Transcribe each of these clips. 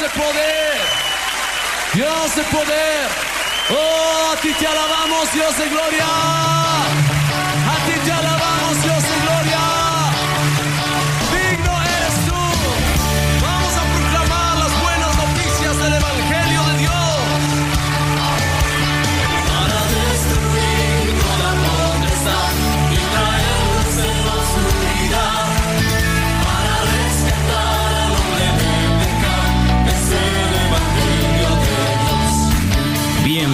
de poder. Dios de poder. Oh, a ti te alabamos, Dios de gloria.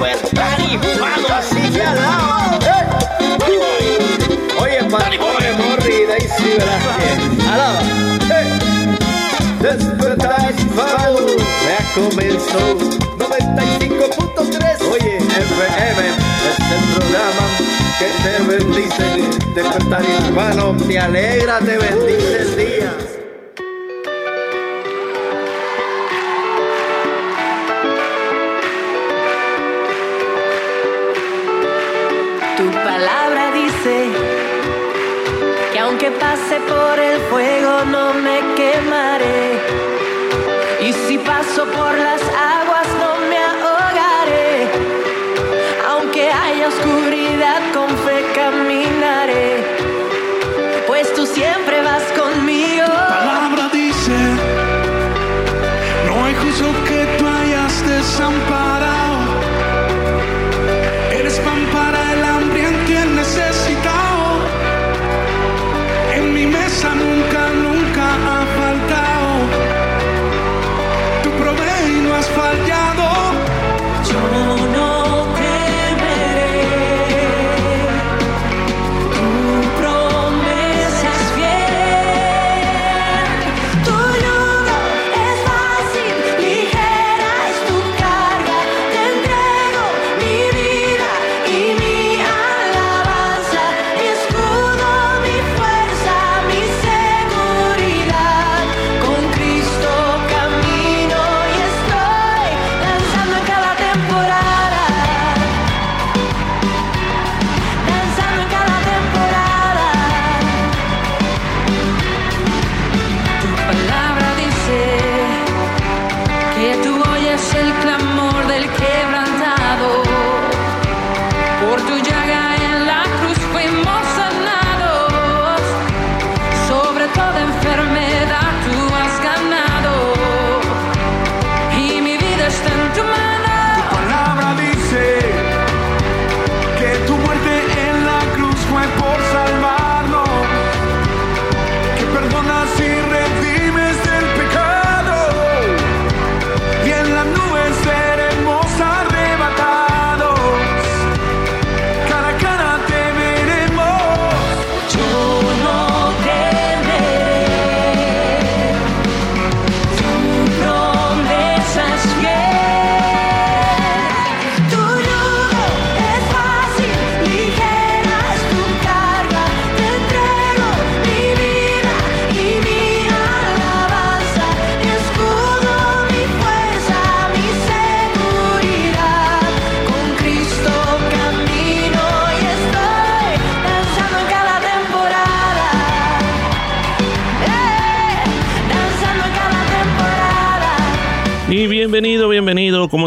Despertar hispano así que al lado. Oye, Oye, Morri, Daisy Velázquez. Alaba. Despertar hispano ya comenzó. 95.3. Oye, FM es el programa que te bendice. Despertar hispano, te alegra, te bendice el día. Pase por el fuego no me quemaré.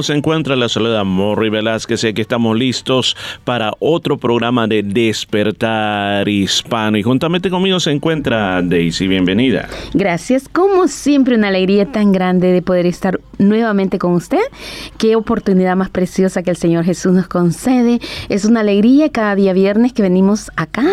Bienvenido. ¿Cómo se encuentra? La saluda Morri Velázquez. Aquí estamos listos para otro programa de Despertar Hispano. Y juntamente conmigo se encuentra Daisy. Bienvenida. Gracias, como siempre, una alegría tan grande de poder estar nuevamente con usted. Qué oportunidad más preciosa que el Señor Jesús nos concede. Es una alegría cada día viernes que venimos acá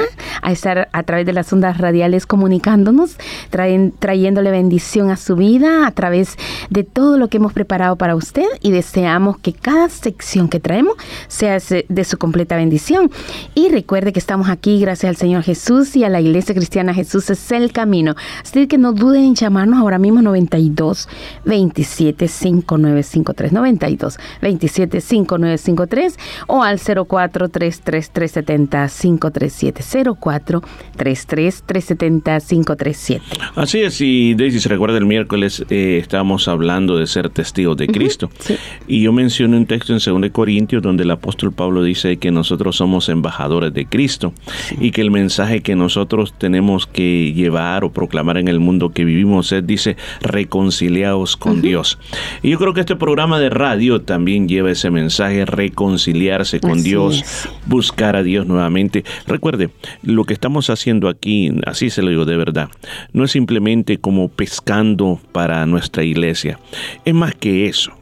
a estar a través de las ondas radiales comunicándonos, traen- trayéndole bendición a su vida a través de todo lo que hemos preparado para usted y deseamos que cada sección que traemos sea de su completa bendición. Y recuerde que estamos aquí gracias al Señor Jesús y a la Iglesia Cristiana Jesús es el camino. Así que no duden en llamarnos ahora mismo 92 27 5953 92 27 5953 o al 04 33 370 537 04 33 370 537. Así es, y Daisy se recuerda el miércoles eh, estábamos hablando de ser testigos de Cristo. sí. Y yo mencioné un texto en 2 Corintios donde el apóstol Pablo dice que nosotros somos embajadores de Cristo y que el mensaje que nosotros tenemos que llevar o proclamar en el mundo que vivimos es, dice, reconciliados con Dios. Y yo creo que este programa de radio también lleva ese mensaje, reconciliarse con Así Dios, es. buscar a Dios nuevamente. Recuerde, lo que estamos haciendo aquí, así se lo digo de verdad, no es simplemente como pescando para nuestra iglesia, es más que eso.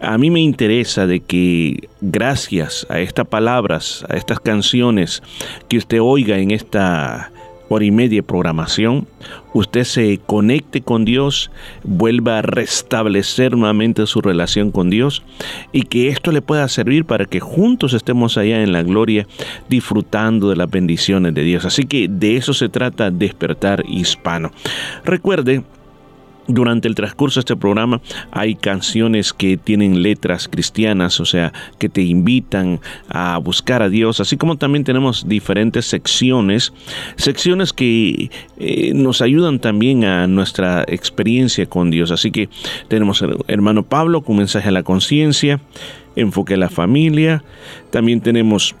A mí me interesa de que gracias a estas palabras, a estas canciones que usted oiga en esta hora y media programación, usted se conecte con Dios, vuelva a restablecer nuevamente su relación con Dios y que esto le pueda servir para que juntos estemos allá en la gloria disfrutando de las bendiciones de Dios. Así que de eso se trata despertar hispano. Recuerde, durante el transcurso de este programa hay canciones que tienen letras cristianas, o sea, que te invitan a buscar a Dios, así como también tenemos diferentes secciones, secciones que eh, nos ayudan también a nuestra experiencia con Dios. Así que tenemos al hermano Pablo con mensaje a la conciencia, enfoque a la familia, también tenemos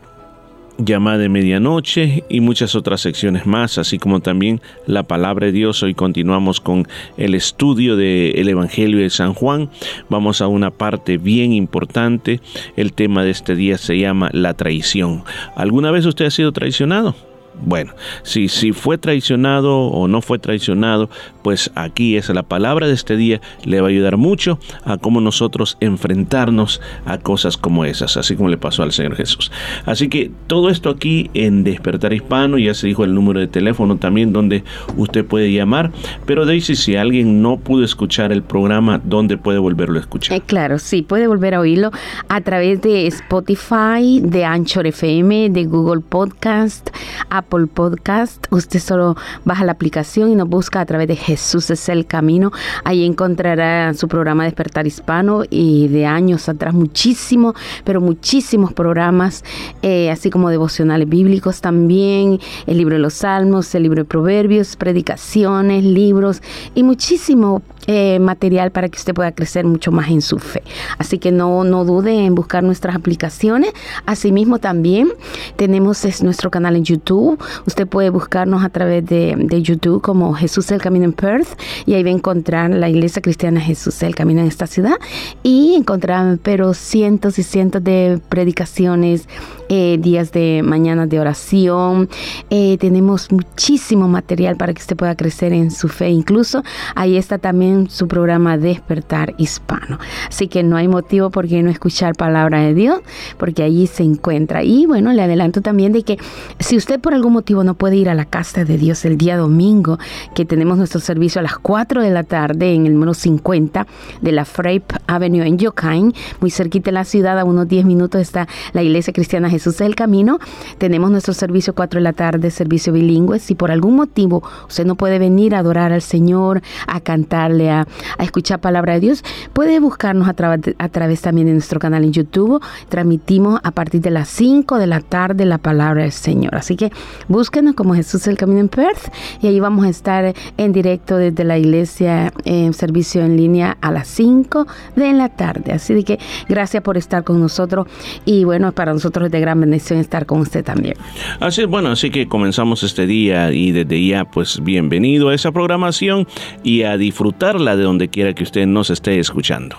llamada de medianoche y muchas otras secciones más, así como también la palabra de Dios. Hoy continuamos con el estudio del Evangelio de San Juan. Vamos a una parte bien importante. El tema de este día se llama la traición. ¿Alguna vez usted ha sido traicionado? Bueno, si, si fue traicionado o no fue traicionado, pues aquí es la palabra de este día, le va a ayudar mucho a cómo nosotros enfrentarnos a cosas como esas, así como le pasó al Señor Jesús. Así que todo esto aquí en Despertar Hispano, ya se dijo el número de teléfono también donde usted puede llamar, pero Daisy, si alguien no pudo escuchar el programa, ¿dónde puede volverlo a escuchar? Eh, claro, sí, puede volver a oírlo a través de Spotify, de Anchor FM, de Google Podcast, Apple Podcast. Usted solo baja la aplicación y nos busca a través de Jesús es el camino. Ahí encontrará su programa Despertar Hispano y de años atrás muchísimo, pero muchísimos programas, eh, así como devocionales bíblicos también, el libro de los Salmos, el libro de Proverbios, predicaciones, libros y muchísimo eh, material para que usted pueda crecer mucho más en su fe. Así que no, no dude en buscar nuestras aplicaciones. Asimismo también tenemos es nuestro canal en YouTube. Usted puede buscarnos a través de, de YouTube como Jesús el Camino en Perth y ahí va a encontrar la Iglesia Cristiana Jesús el Camino en esta ciudad y encontrar pero cientos y cientos de predicaciones, eh, días de mañana de oración. Eh, tenemos muchísimo material para que usted pueda crecer en su fe. Incluso ahí está también su programa Despertar Hispano. Así que no hay motivo por qué no escuchar palabra de Dios, porque allí se encuentra. Y bueno, le adelanto también de que si usted por algún motivo no puede ir a la casa de Dios el día domingo, que tenemos nuestro servicio a las 4 de la tarde en el número 50 de la Frape Avenue en Yokain, muy cerquita de la ciudad, a unos 10 minutos está la Iglesia Cristiana Jesús del Camino. Tenemos nuestro servicio 4 de la tarde, servicio bilingüe. Si por algún motivo usted no puede venir a adorar al Señor, a cantarle, a, a escuchar palabra de Dios, puede buscarnos a, tra- a través también de nuestro canal en YouTube. Transmitimos a partir de las 5 de la tarde la palabra del Señor. Así que búsquenos como Jesús el Camino en Perth y ahí vamos a estar en directo desde la iglesia en servicio en línea a las 5 de la tarde. Así que gracias por estar con nosotros y bueno, para nosotros es de gran bendición estar con usted también. Así es bueno, así que comenzamos este día y desde ya pues bienvenido a esa programación y a disfrutarla de donde quiera que usted nos esté escuchando.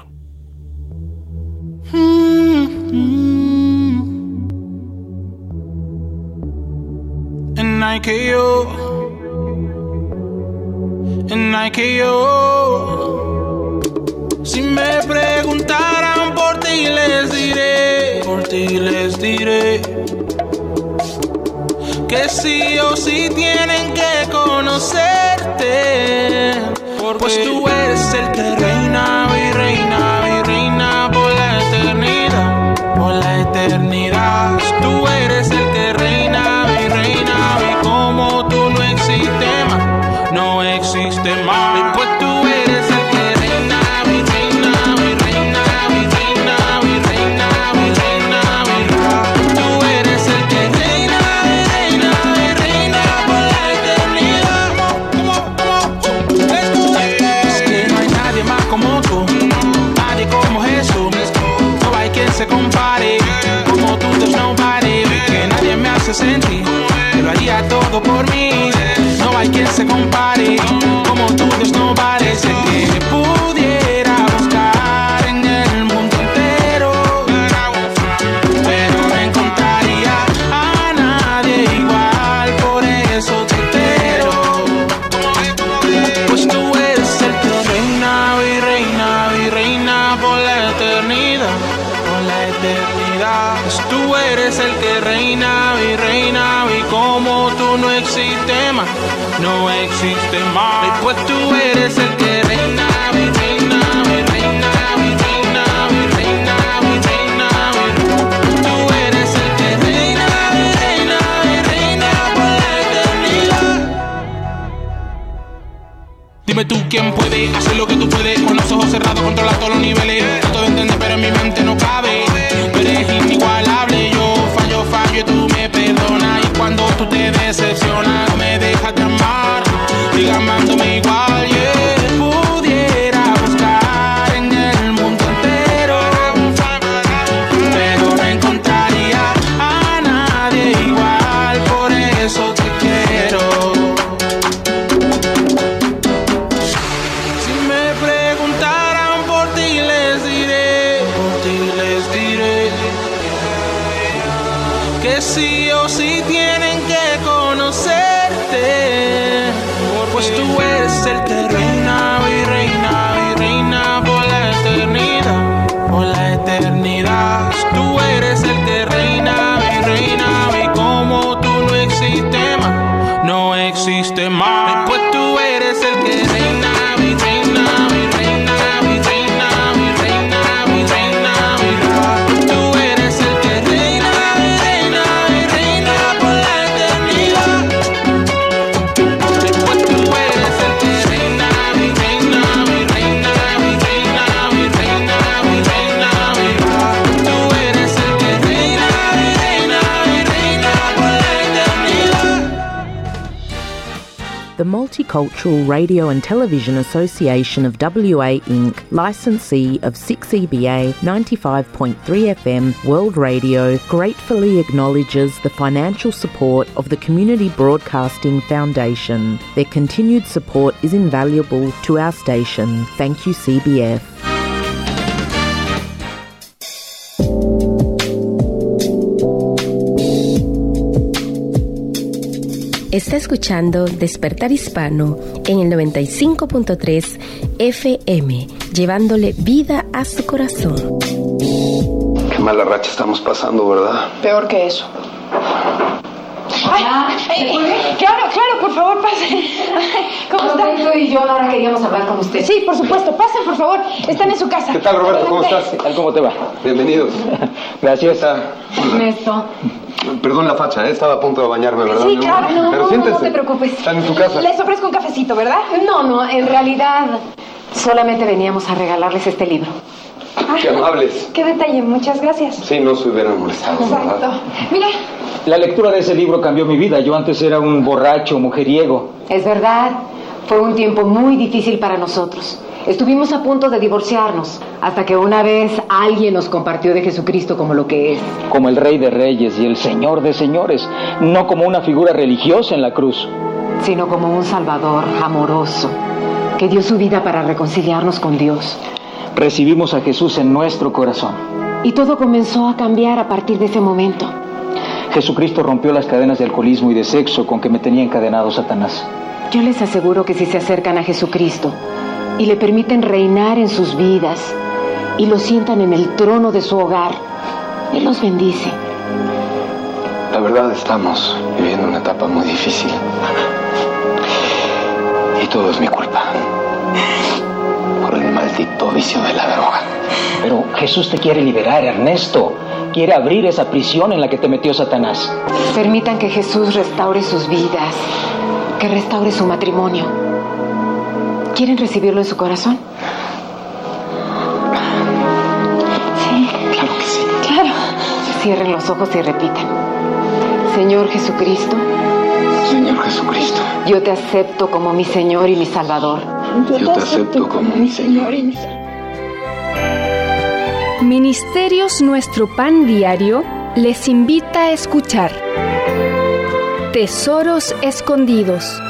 Mm -hmm. Si me preguntaran por ti les diré, por ti les diré que sí o sí tienen que conocerte. Pues tú eres el que reina se compare, como tú there's nobody. Sé que puede hacer Radio and Television Association of WA Inc., licensee of 6EBA 95.3 FM World Radio, gratefully acknowledges the financial support of the Community Broadcasting Foundation. Their continued support is invaluable to our station. Thank you, CBF. Está escuchando Despertar Hispano en el 95.3 FM, llevándole vida a su corazón. Qué mala racha estamos pasando, ¿verdad? Peor que eso. Ay, ay, claro, claro, por favor, pase. ¿Cómo está? Roberto y yo ahora queríamos hablar con usted. Sí, por supuesto, pasen, por favor. Están en su casa. ¿Qué tal, Roberto? ¿Cómo estás? tal? ¿Cómo te va? Bienvenidos. Gracias. Ernesto. Perdón la facha, ¿eh? estaba a punto de bañarme, ¿verdad? Sí, claro, no, Pero no, no te preocupes. Están en tu casa. Les ofrezco un cafecito, ¿verdad? No, no, en realidad solamente veníamos a regalarles este libro. Qué amables. Qué detalle, muchas gracias. Sí, no se hubieran molestado, Exacto. ¿verdad? Mire, La lectura de ese libro cambió mi vida. Yo antes era un borracho, mujeriego. Es verdad, fue un tiempo muy difícil para nosotros. Estuvimos a punto de divorciarnos, hasta que una vez alguien nos compartió de Jesucristo como lo que es. Como el Rey de Reyes y el Señor de Señores. No como una figura religiosa en la cruz. sino como un Salvador amoroso, que dio su vida para reconciliarnos con Dios. Recibimos a Jesús en nuestro corazón. Y todo comenzó a cambiar a partir de ese momento. Jesucristo rompió las cadenas de alcoholismo y de sexo con que me tenía encadenado Satanás. Yo les aseguro que si se acercan a Jesucristo y le permiten reinar en sus vidas y lo sientan en el trono de su hogar, Él los bendice. La verdad estamos viviendo una etapa muy difícil. Y todo es mi culpa. Por el maldito vicio de la droga. Pero Jesús te quiere liberar, Ernesto. Quiere abrir esa prisión en la que te metió Satanás. Permitan que Jesús restaure sus vidas, que restaure su matrimonio. ¿Quieren recibirlo en su corazón? Sí. Claro que sí. Claro. Cierren los ojos y repitan. Señor Jesucristo, Señor Jesucristo, yo te acepto como mi Señor y mi Salvador. yo te acepto como mi Señor. y mi Ministerios Nuestro Pan Diario les invita a escuchar Tesoros Escondidos.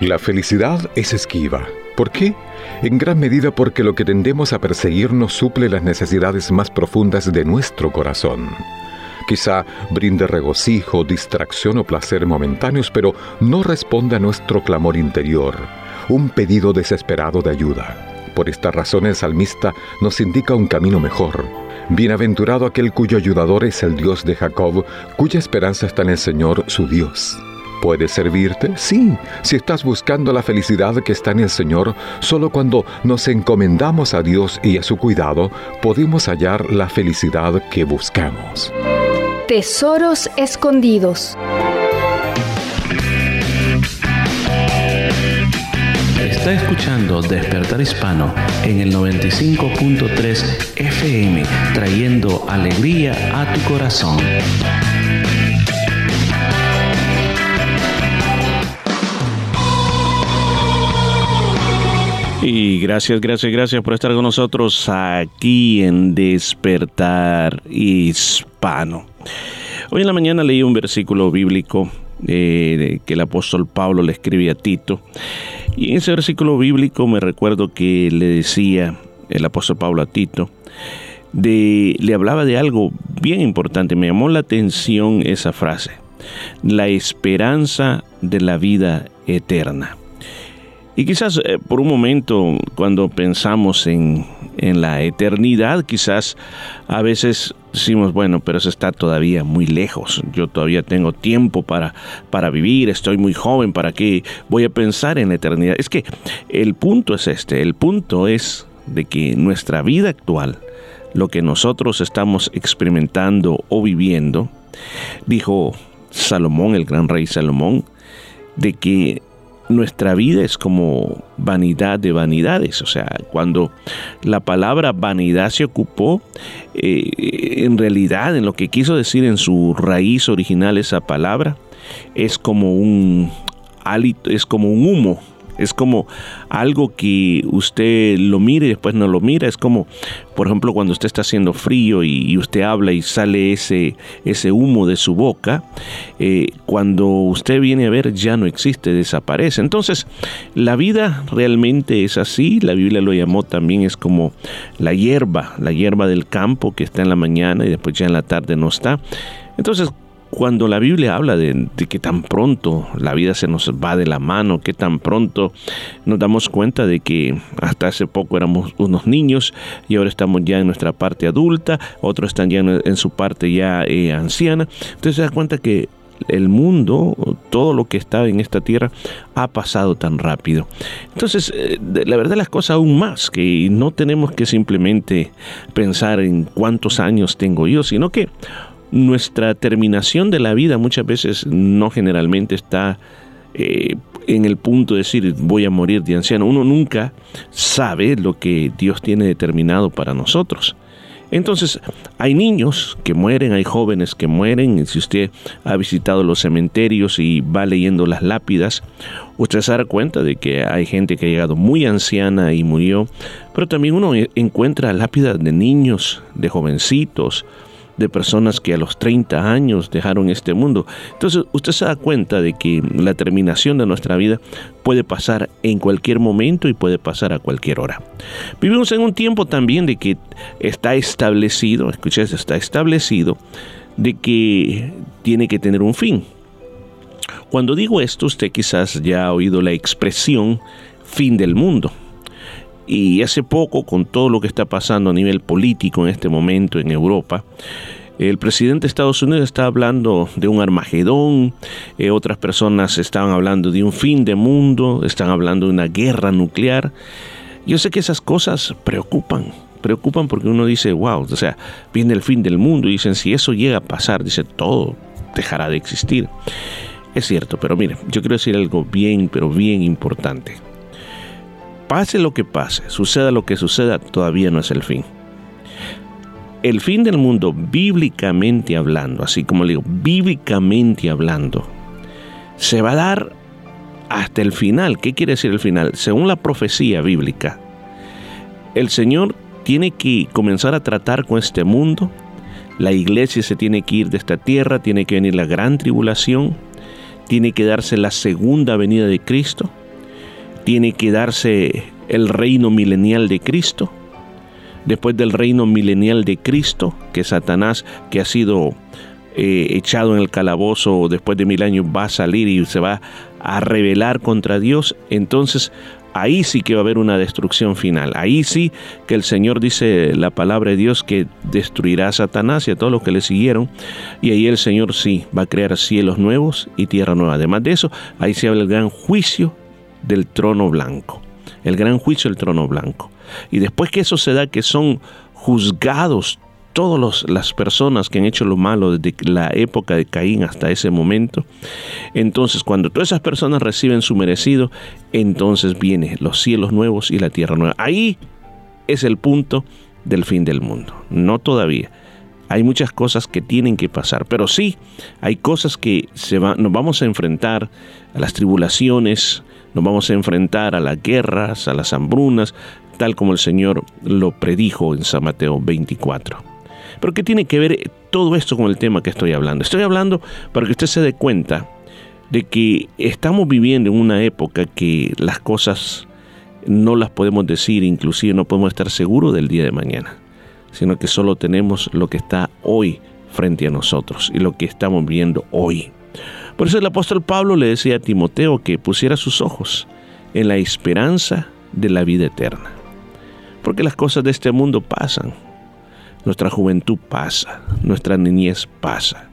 La felicidad es esquiva. ¿Por qué? En gran medida porque lo que tendemos a perseguir no suple las necesidades más profundas de nuestro corazón. Quizá brinde regocijo, distracción o placer momentáneos, pero no responde a nuestro clamor interior, un pedido desesperado de ayuda. Por esta razón el salmista nos indica un camino mejor. Bienaventurado aquel cuyo ayudador es el Dios de Jacob, cuya esperanza está en el Señor su Dios. ¿Puede servirte? Sí, si estás buscando la felicidad que está en el Señor, solo cuando nos encomendamos a Dios y a su cuidado, podemos hallar la felicidad que buscamos. Tesoros Escondidos. Está escuchando Despertar Hispano en el 95.3 FM, trayendo alegría a tu corazón. Y gracias, gracias, gracias por estar con nosotros aquí en Despertar Hispano. Hoy en la mañana leí un versículo bíblico eh, que el apóstol Pablo le escribe a Tito. Y en ese versículo bíblico me recuerdo que le decía el apóstol Pablo a Tito, de, le hablaba de algo bien importante, me llamó la atención esa frase, la esperanza de la vida eterna. Y quizás eh, por un momento cuando pensamos en, en, la eternidad, quizás a veces decimos, bueno, pero eso está todavía muy lejos. Yo todavía tengo tiempo para, para vivir, estoy muy joven, ¿para qué voy a pensar en la eternidad? Es que el punto es este, el punto es de que nuestra vida actual, lo que nosotros estamos experimentando o viviendo, dijo Salomón, el gran rey Salomón, de que nuestra vida es como vanidad de vanidades. O sea, cuando la palabra vanidad se ocupó, eh, en realidad, en lo que quiso decir en su raíz original esa palabra, es como un hálito, es como un humo. Es como algo que usted lo mire y después no lo mira. Es como, por ejemplo, cuando usted está haciendo frío y, y usted habla y sale ese, ese humo de su boca. Eh, cuando usted viene a ver ya no existe, desaparece. Entonces, la vida realmente es así. La Biblia lo llamó también, es como la hierba, la hierba del campo que está en la mañana y después ya en la tarde no está. Entonces, cuando la Biblia habla de, que tan pronto la vida se nos va de la mano, que tan pronto nos damos cuenta de que hasta hace poco éramos unos niños y ahora estamos ya en nuestra parte adulta, otros están ya en, en su parte ya eh, anciana, entonces se da cuenta que el mundo, todo lo que está en esta tierra ha pasado tan rápido. Entonces, eh, la verdad las cosas aún más, que no tenemos que simplemente pensar en cuántos años tengo yo, sino que nuestra terminación de la vida muchas veces no generalmente está eh, en el punto de decir voy a morir de anciano. Uno nunca sabe lo que Dios tiene determinado para nosotros. Entonces, hay niños que mueren, hay jóvenes que mueren. Si usted ha visitado los cementerios y va leyendo las lápidas, usted se da cuenta de que hay gente que ha llegado muy anciana y murió. Pero también uno encuentra lápidas de niños, de jovencitos, de personas que a los 30 años dejaron este mundo. Entonces usted se da cuenta de que la terminación de nuestra vida puede pasar en cualquier momento y puede pasar a cualquier hora. Vivimos en un tiempo también de que está establecido, escuches, está establecido de que tiene que tener un fin. Cuando digo esto, usted quizás ya ha oído la expresión fin del mundo. Y hace poco, con todo lo que está pasando a nivel político en este momento en Europa, el presidente de Estados Unidos está hablando de un Armagedón, eh, otras personas estaban hablando de un fin de mundo, están hablando de una guerra nuclear. Yo sé que esas cosas preocupan, preocupan porque uno dice, wow, o sea, viene el fin del mundo y dicen, si eso llega a pasar, dice, todo dejará de existir. Es cierto, pero mire, yo quiero decir algo bien, pero bien importante. Pase lo que pase, suceda lo que suceda, todavía no es el fin. El fin del mundo, bíblicamente hablando, así como le digo, bíblicamente hablando, se va a dar hasta el final. ¿Qué quiere decir el final? Según la profecía bíblica, el Señor tiene que comenzar a tratar con este mundo, la iglesia se tiene que ir de esta tierra, tiene que venir la gran tribulación, tiene que darse la segunda venida de Cristo, tiene que darse el reino milenial de Cristo. Después del reino milenial de Cristo, que Satanás, que ha sido eh, echado en el calabozo después de mil años, va a salir y se va a rebelar contra Dios, entonces ahí sí que va a haber una destrucción final. Ahí sí que el Señor dice la palabra de Dios que destruirá a Satanás y a todos los que le siguieron. Y ahí el Señor sí va a crear cielos nuevos y tierra nueva. Además de eso, ahí se habla el gran juicio del trono blanco. El gran juicio del trono blanco. Y después que eso se da, que son juzgados todas las personas que han hecho lo malo desde la época de Caín hasta ese momento. Entonces, cuando todas esas personas reciben su merecido, entonces vienen los cielos nuevos y la tierra nueva. Ahí es el punto del fin del mundo. No todavía. Hay muchas cosas que tienen que pasar, pero sí hay cosas que se va, nos vamos a enfrentar a las tribulaciones, nos vamos a enfrentar a las guerras, a las hambrunas, tal como el Señor lo predijo en San Mateo 24. Pero ¿qué tiene que ver todo esto con el tema que estoy hablando? Estoy hablando para que usted se dé cuenta de que estamos viviendo en una época que las cosas no las podemos decir, inclusive no podemos estar seguros del día de mañana, sino que solo tenemos lo que está hoy frente a nosotros y lo que estamos viendo hoy. Por eso el apóstol Pablo le decía a Timoteo que pusiera sus ojos en la esperanza de la vida eterna. Porque las cosas de este mundo pasan, nuestra juventud pasa, nuestra niñez pasa.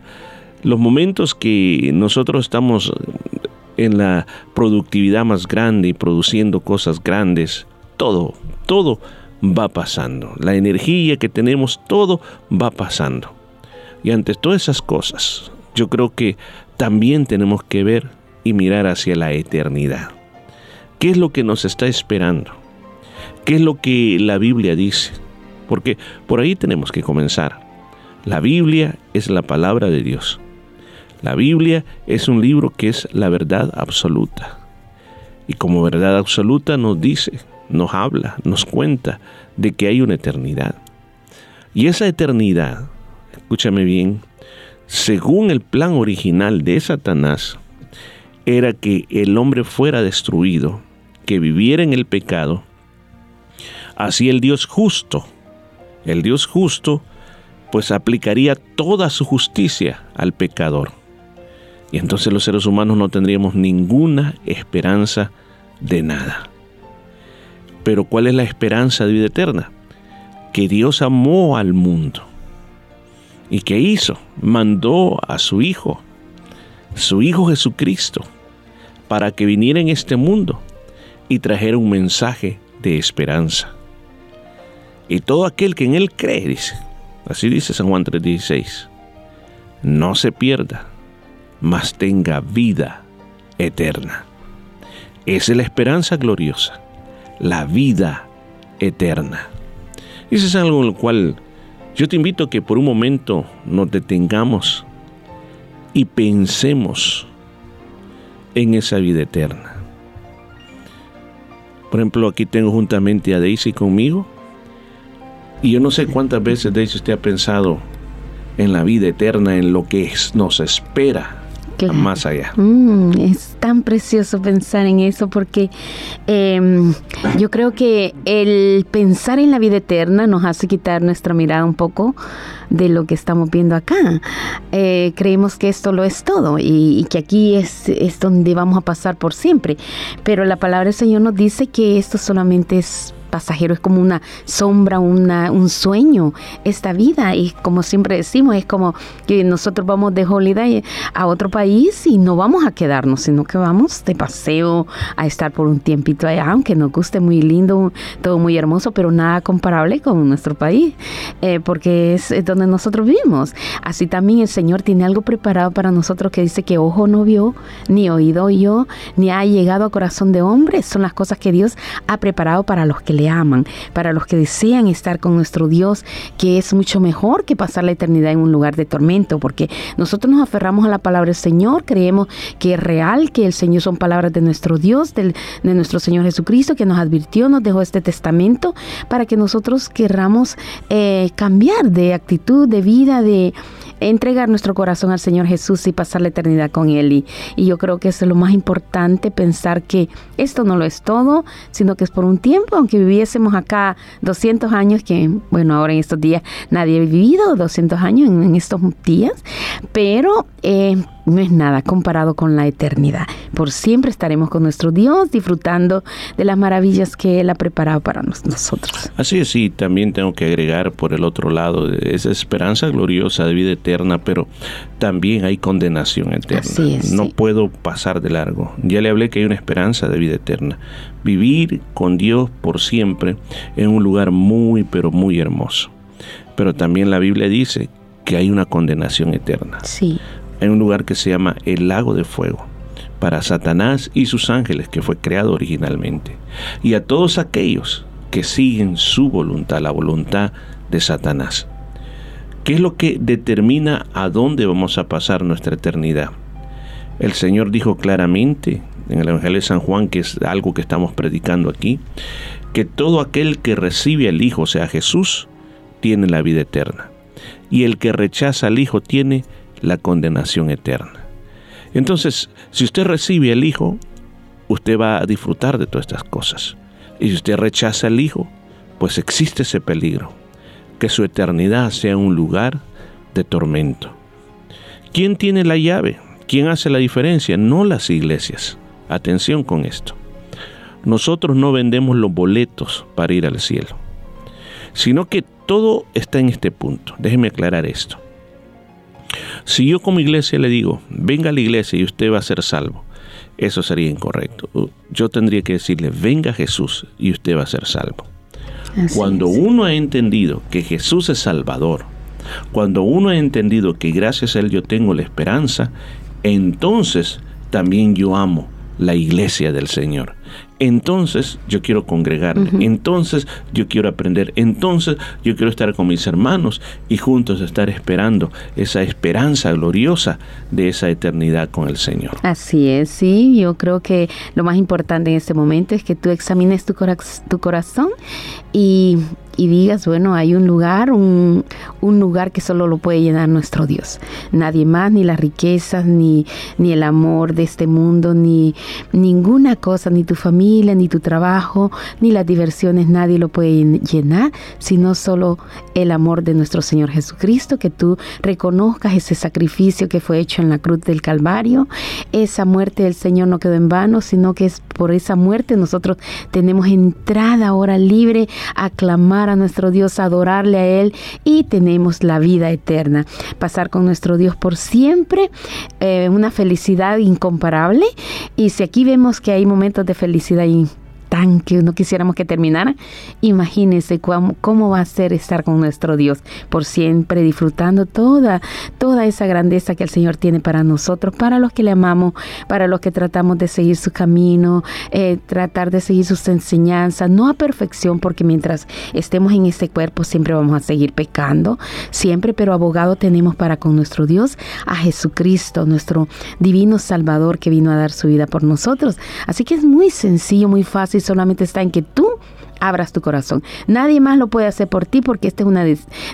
Los momentos que nosotros estamos en la productividad más grande y produciendo cosas grandes, todo, todo va pasando. La energía que tenemos, todo va pasando. Y ante todas esas cosas, yo creo que también tenemos que ver y mirar hacia la eternidad. ¿Qué es lo que nos está esperando? ¿Qué es lo que la Biblia dice? Porque por ahí tenemos que comenzar. La Biblia es la palabra de Dios. La Biblia es un libro que es la verdad absoluta. Y como verdad absoluta nos dice, nos habla, nos cuenta de que hay una eternidad. Y esa eternidad, escúchame bien, según el plan original de Satanás, era que el hombre fuera destruido, que viviera en el pecado. Así el Dios justo, el Dios justo, pues aplicaría toda su justicia al pecador. Y entonces los seres humanos no tendríamos ninguna esperanza de nada. Pero ¿cuál es la esperanza de vida eterna? Que Dios amó al mundo. ¿Y qué hizo? Mandó a su Hijo, su Hijo Jesucristo, para que viniera en este mundo y trajera un mensaje de esperanza. Y todo aquel que en Él cree, dice, así dice San Juan 3:16, no se pierda, mas tenga vida eterna. Esa es la esperanza gloriosa, la vida eterna. Y eso es algo en lo cual yo te invito a que por un momento nos detengamos y pensemos en esa vida eterna. Por ejemplo, aquí tengo juntamente a Daisy conmigo. Y yo no sé cuántas veces Daisy usted ha pensado en la vida eterna, en lo que nos espera Claro. más allá. Mm, es tan precioso pensar en eso porque eh, yo creo que el pensar en la vida eterna nos hace quitar nuestra mirada un poco de lo que estamos viendo acá. Eh, creemos que esto lo es todo y, y que aquí es, es donde vamos a pasar por siempre. Pero la palabra del Señor nos dice que esto solamente es pasajero, es como una sombra, una, un sueño, esta vida. Y como siempre decimos, es como que nosotros vamos de holiday a otro país y no vamos a quedarnos, sino que vamos de paseo a estar por un tiempito allá, aunque nos guste muy lindo, todo muy hermoso, pero nada comparable con nuestro país, eh, porque es, donde nosotros vivimos. Así también el Señor tiene algo preparado para nosotros que dice que ojo no vio, ni oído oyó, ni ha llegado a corazón de hombre. Son las cosas que Dios ha preparado para los que le aman, para los que desean estar con nuestro Dios, que es mucho mejor que pasar la eternidad en un lugar de tormento, porque nosotros nos aferramos a la palabra del Señor, creemos que es real, que el Señor son palabras de nuestro Dios, del- de nuestro Señor Jesucristo, que nos advirtió, nos dejó este testamento, para que nosotros querramos eh, cambiar de actitud, de vida, de entregar nuestro corazón al Señor Jesús y pasar la eternidad con Él. Y, y yo creo que es lo más importante, pensar que esto no lo es todo, sino que es por un tiempo, aunque viviésemos acá 200 años, que bueno, ahora en estos días nadie ha vivido 200 años en, en estos días, pero eh, no es nada comparado con la eternidad. Por siempre estaremos con nuestro Dios, disfrutando de las maravillas que Él ha preparado para nos- nosotros. Así es, sí, también tengo que agregar por el otro lado esa esperanza gloriosa de vida eterna, pero también hay condenación eterna. Así es, no sí. puedo pasar de largo. Ya le hablé que hay una esperanza de vida eterna. Vivir con Dios por siempre en un lugar muy, pero muy hermoso. Pero también la Biblia dice que hay una condenación eterna. Sí. Hay un lugar que se llama el lago de fuego para Satanás y sus ángeles que fue creado originalmente. Y a todos aquellos que siguen su voluntad, la voluntad de Satanás. ¿Qué es lo que determina a dónde vamos a pasar nuestra eternidad? El Señor dijo claramente en el Evangelio de San Juan, que es algo que estamos predicando aquí, que todo aquel que recibe al Hijo, o sea Jesús, tiene la vida eterna. Y el que rechaza al Hijo tiene la condenación eterna. Entonces, si usted recibe al Hijo, usted va a disfrutar de todas estas cosas. Y si usted rechaza al Hijo, pues existe ese peligro, que su eternidad sea un lugar de tormento. ¿Quién tiene la llave? ¿Quién hace la diferencia? No las iglesias. Atención con esto. Nosotros no vendemos los boletos para ir al cielo, sino que todo está en este punto. Déjeme aclarar esto. Si yo como iglesia le digo, venga a la iglesia y usted va a ser salvo, eso sería incorrecto. Yo tendría que decirle, venga Jesús y usted va a ser salvo. Así Cuando es. uno ha entendido que Jesús es Salvador, cuando uno ha entendido que gracias a Él yo tengo la esperanza, entonces también yo amo la iglesia del Señor. Entonces yo quiero congregarme, entonces yo quiero aprender, entonces yo quiero estar con mis hermanos y juntos estar esperando esa esperanza gloriosa de esa eternidad con el Señor. Así es, sí, yo creo que lo más importante en este momento es que tú examines tu, cora- tu corazón y, y digas, bueno, hay un lugar, un, un lugar que solo lo puede llenar nuestro Dios. Nadie más, ni las riquezas, ni, ni el amor de este mundo, ni ninguna cosa, ni tu familia, ni tu trabajo, ni las diversiones, nadie lo puede llenar, sino solo el amor de nuestro Señor Jesucristo, que tú reconozcas ese sacrificio que fue hecho en la cruz del Calvario. Esa muerte del Señor no quedó en vano, sino que es por esa muerte nosotros tenemos entrada ahora libre a clamar a nuestro Dios, adorarle a Él y tenemos la vida eterna. Pasar con nuestro Dios por siempre, eh, una felicidad incomparable. Y si aquí vemos que hay momentos de felicidad y tan que no quisiéramos que terminara, imagínense cómo, cómo va a ser estar con nuestro Dios por siempre, disfrutando toda, toda esa grandeza que el Señor tiene para nosotros, para los que le amamos, para los que tratamos de seguir su camino, eh, tratar de seguir sus enseñanzas, no a perfección, porque mientras estemos en este cuerpo siempre vamos a seguir pecando, siempre, pero abogado tenemos para con nuestro Dios a Jesucristo, nuestro divino Salvador que vino a dar su vida por nosotros. Así que es muy sencillo, muy fácil, solamente está en que tú abras tu corazón. Nadie más lo puede hacer por ti porque esta es una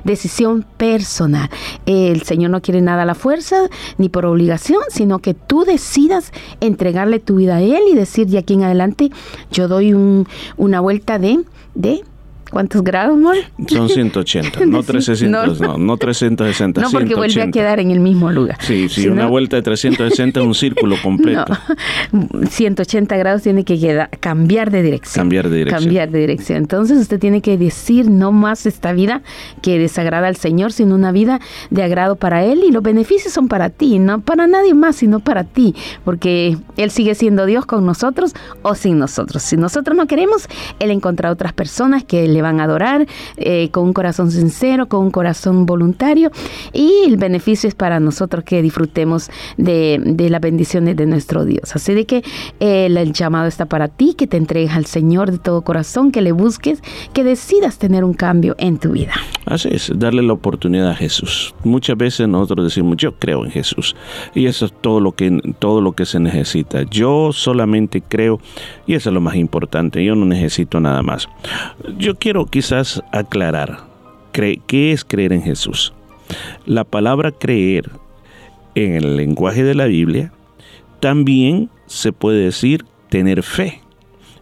decisión personal. El Señor no quiere nada a la fuerza ni por obligación, sino que tú decidas entregarle tu vida a Él y decir de aquí en adelante yo doy un- una vuelta de, de ¿cuántos grados, amor? Son 180, no Sí, 300, no. no, no 360, No porque vuelve a 180. quedar en el mismo lugar. Sí, sí, Si una no- vuelta de 360 es un círculo completo. No, 180 grados tiene que quedar, cambiar de dirección. Cambiar de dirección. Cambiar de dirección. Entonces usted tiene que decir no más esta vida que desagrada al Señor, sino una vida de agrado para Él y los beneficios son para ti, no para nadie más, sino para ti, porque Él sigue siendo Dios con nosotros o sin nosotros. Si nosotros no queremos, Él encontrará otras personas que le van a adorar eh, con un corazón sincero, con un corazón voluntario y el beneficio es para nosotros que disfrutemos de, de las bendiciones de nuestro Dios. Así de que eh, el, llamado está para ti, que te entregues al Señor de todo corazón, que le busques, que decidas tener un cambio en tu vida. Así es, darle la oportunidad a Jesús. Muchas veces nosotros decimos, yo creo en Jesús. Y eso es todo lo que, todo lo que se necesita. Yo solamente creo, y eso es lo más importante, yo no necesito nada más. Yo quiero quizás aclarar, ¿qué es creer en Jesús? La palabra creer en el lenguaje de la Biblia también se puede decir tener fe.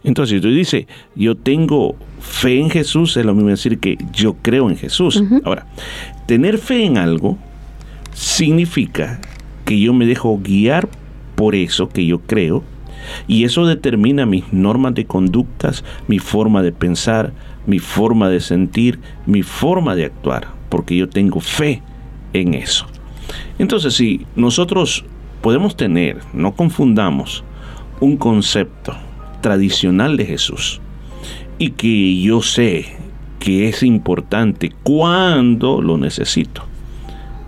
Entonces, si tú dices, yo tengo fe en Jesús, es lo mismo decir que yo creo en Jesús. Ahora, tener fe en algo significa que yo me dejo guiar por eso que yo creo y eso determina mis normas de conductas, mi forma de pensar, mi forma de sentir, mi forma de actuar, porque yo tengo fe en eso. Entonces, si nosotros podemos tener, no confundamos, un concepto tradicional de Jesús y que yo sé que es importante cuando lo necesito,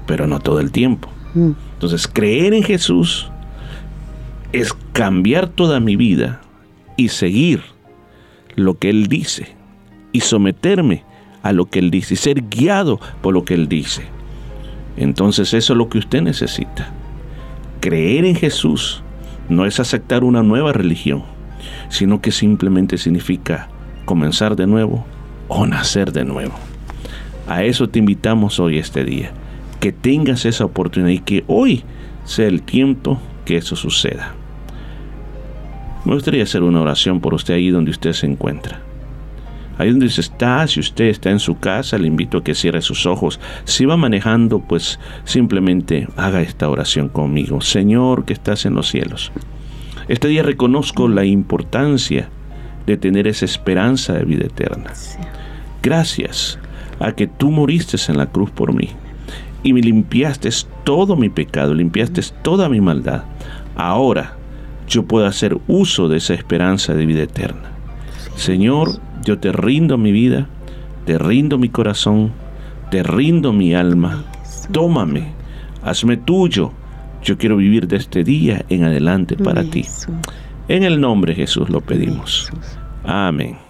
pero no todo el tiempo. Entonces, creer en Jesús es cambiar toda mi vida y seguir lo que Él dice y someterme a lo que Él dice y ser guiado por lo que Él dice. Entonces eso es lo que usted necesita. Creer en Jesús no es aceptar una nueva religión, sino que simplemente significa comenzar de nuevo o nacer de nuevo. A eso te invitamos hoy este día, que tengas esa oportunidad y que hoy sea el tiempo que eso suceda. Me gustaría hacer una oración por usted ahí donde usted se encuentra. Ahí donde usted está, si usted está en su casa, le invito a que cierre sus ojos. Si va manejando, pues simplemente haga esta oración conmigo. Señor que estás en los cielos. Este día reconozco la importancia de tener esa esperanza de vida eterna. Gracias a que tú moriste en la cruz por mí y me limpiaste todo mi pecado, limpiaste toda mi maldad. Ahora yo puedo hacer uso de esa esperanza de vida eterna. Señor, yo te rindo mi vida, te rindo mi corazón, te rindo mi alma. Tómame, hazme tuyo. Yo quiero vivir de este día en adelante para ti. En el nombre de Jesús lo pedimos. Amén.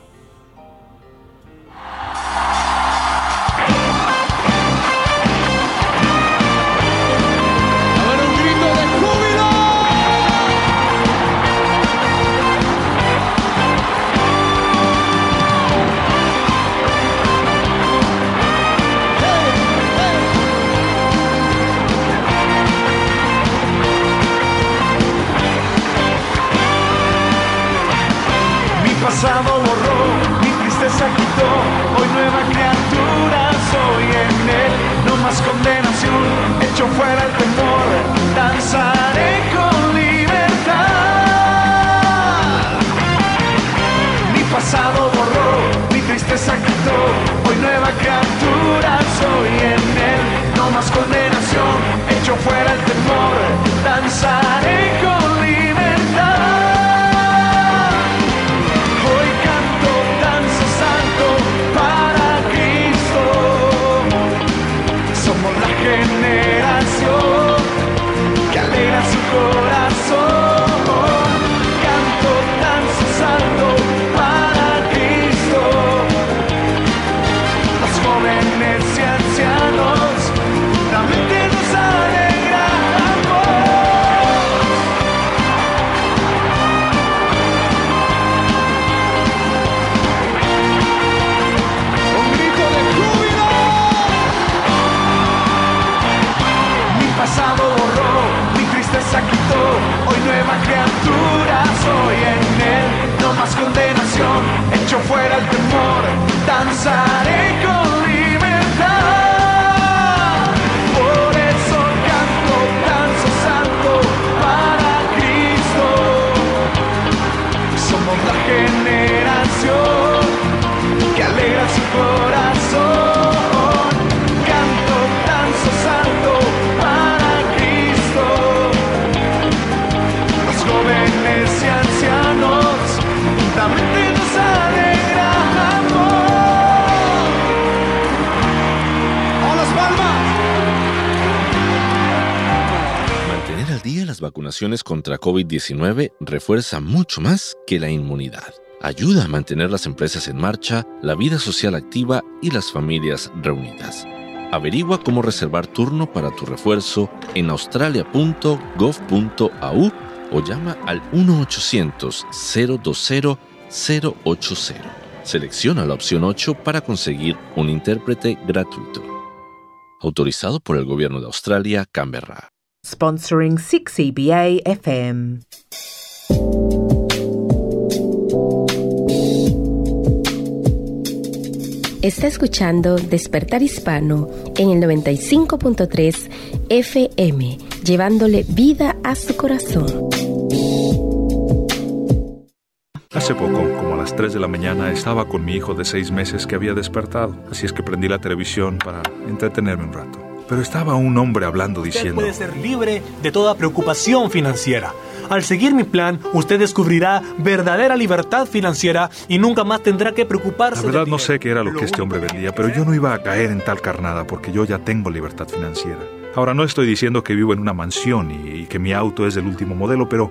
Pasado borró, mi tristeza quitó, hoy nueva criatura soy en él, no más condenación, hecho fuera el temor, danzaré con libertad. Mi pasado borró, mi tristeza quitó, hoy nueva criatura soy en él, no más condenación, hecho fuera el temor, danzaré con Somos contra COVID-19 refuerza mucho más que la inmunidad. Ayuda a mantener las empresas en marcha, la vida social activa y las familias reunidas. Averigua cómo reservar turno para tu refuerzo en australia.gov.au o llama al 1-800-020-080. Selecciona la opción 8 para conseguir un intérprete gratuito. Autorizado por el Gobierno de Australia, Canberra. Sponsoring 6EBA FM. Está escuchando Despertar Hispano en el 95.3 FM, llevándole vida a su corazón. Hace poco, como a las 3 de la mañana, estaba con mi hijo de 6 meses que había despertado, así es que prendí la televisión para entretenerme un rato. Pero estaba un hombre hablando Usted diciendo... puede ser libre de toda preocupación financiera. Al seguir mi plan, usted descubrirá verdadera libertad financiera y nunca más tendrá que La preocuparse. verdad no sé qué era lo que este hombre vendía, pero yo no iba a caer en tal carnada porque yo ya tengo libertad financiera. Ahora no estoy diciendo que vivo en una mansión y, y que mi auto es del último modelo, pero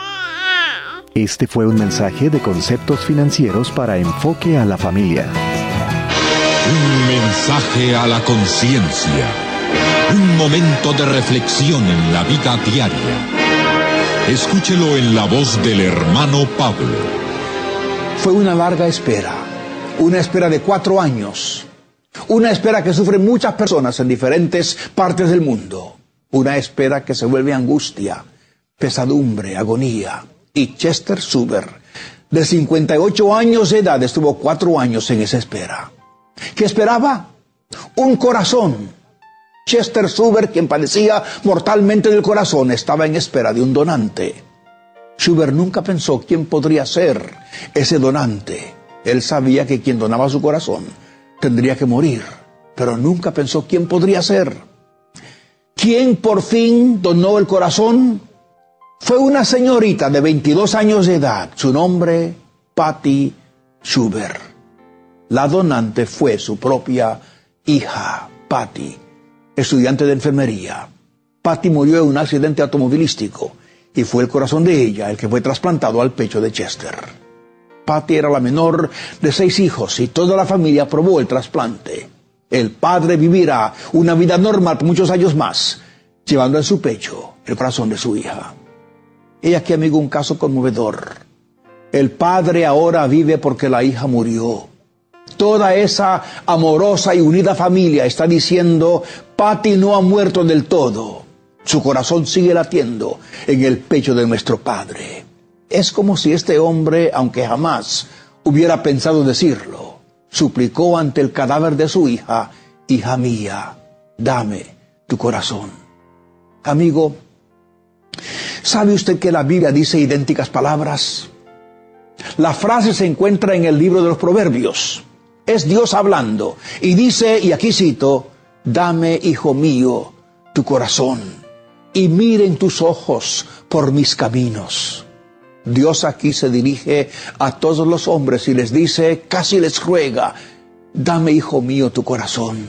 Este fue un mensaje de conceptos financieros para enfoque a la familia. Un mensaje a la conciencia. Un momento de reflexión en la vida diaria. Escúchelo en la voz del hermano Pablo. Fue una larga espera, una espera de cuatro años, una espera que sufren muchas personas en diferentes partes del mundo, una espera que se vuelve angustia, pesadumbre, agonía. Y Chester Suber, de 58 años de edad, estuvo cuatro años en esa espera. ¿Qué esperaba? Un corazón. Chester Suber, quien padecía mortalmente del corazón, estaba en espera de un donante. Schubert nunca pensó quién podría ser ese donante. Él sabía que quien donaba su corazón tendría que morir, pero nunca pensó quién podría ser. ¿Quién por fin donó el corazón? Fue una señorita de 22 años de edad, su nombre Patty Schubert. La donante fue su propia hija, Patty, estudiante de enfermería. Patty murió en un accidente automovilístico y fue el corazón de ella el que fue trasplantado al pecho de Chester. Patty era la menor de seis hijos y toda la familia aprobó el trasplante. El padre vivirá una vida normal muchos años más, llevando en su pecho el corazón de su hija. Y aquí, amigo, un caso conmovedor. El padre ahora vive porque la hija murió. Toda esa amorosa y unida familia está diciendo, Patty no ha muerto del todo. Su corazón sigue latiendo en el pecho de nuestro padre. Es como si este hombre, aunque jamás hubiera pensado decirlo, suplicó ante el cadáver de su hija, hija mía, dame tu corazón. Amigo, ¿sabe usted que la Biblia dice idénticas palabras? La frase se encuentra en el libro de los Proverbios. Es Dios hablando y dice, y aquí cito, dame, hijo mío, tu corazón y miren tus ojos por mis caminos. Dios aquí se dirige a todos los hombres y les dice, casi les ruega, dame, hijo mío, tu corazón.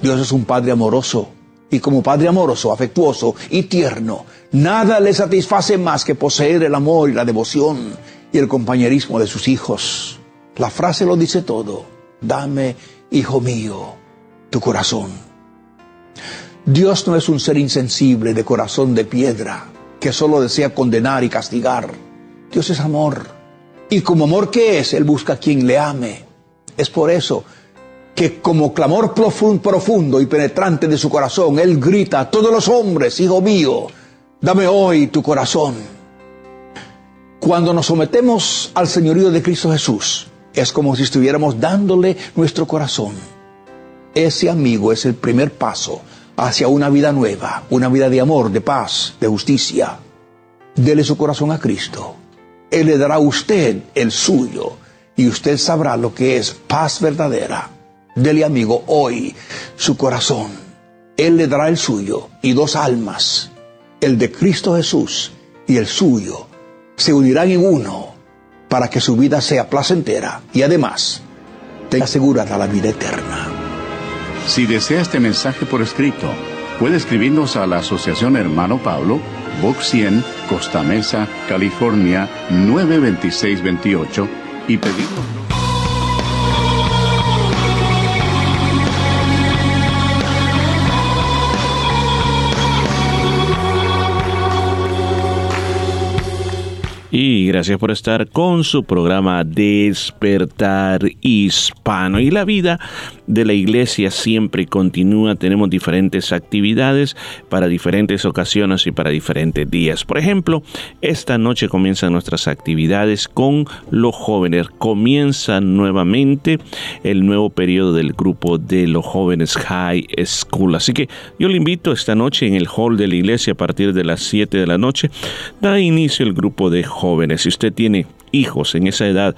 Dios es un Padre amoroso y como Padre amoroso, afectuoso y tierno, nada le satisface más que poseer el amor y la devoción y el compañerismo de sus hijos. La frase lo dice todo. Dame, hijo mío, tu corazón. Dios no es un ser insensible de corazón de piedra que solo desea condenar y castigar. Dios es amor. Y como amor que es, Él busca a quien le ame. Es por eso que como clamor profun- profundo y penetrante de su corazón, Él grita a todos los hombres, hijo mío, dame hoy tu corazón. Cuando nos sometemos al señorío de Cristo Jesús, es como si estuviéramos dándole nuestro corazón. Ese amigo es el primer paso hacia una vida nueva, una vida de amor, de paz, de justicia. Dele su corazón a Cristo. Él le dará a usted el suyo y usted sabrá lo que es paz verdadera. Dele amigo hoy su corazón. Él le dará el suyo y dos almas, el de Cristo Jesús y el suyo, se unirán en uno para que su vida sea placentera y además tenga asegurada la vida eterna. Si desea este mensaje por escrito, puede escribirnos a la Asociación Hermano Pablo, Box 100, Costa Mesa, California 92628 y pedirnos. Y gracias por estar con su programa Despertar Hispano. Y la vida de la iglesia siempre continúa. Tenemos diferentes actividades para diferentes ocasiones y para diferentes días. Por ejemplo, esta noche comienzan nuestras actividades con los jóvenes. Comienza nuevamente el nuevo periodo del grupo de los jóvenes High School. Así que yo le invito esta noche en el hall de la iglesia a partir de las 7 de la noche. Da inicio el grupo de jóvenes. Si usted tiene hijos en esa edad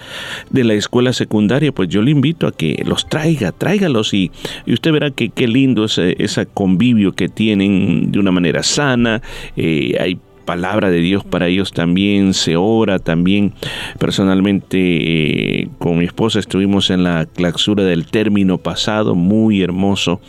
de la escuela secundaria, pues yo le invito a que los traiga, tráigalos y, y usted verá que qué lindo es ese convivio que tienen de una manera sana. Eh, hay palabra de Dios para ellos también, se ora también. Personalmente eh, con mi esposa estuvimos en la clausura del término pasado, muy hermoso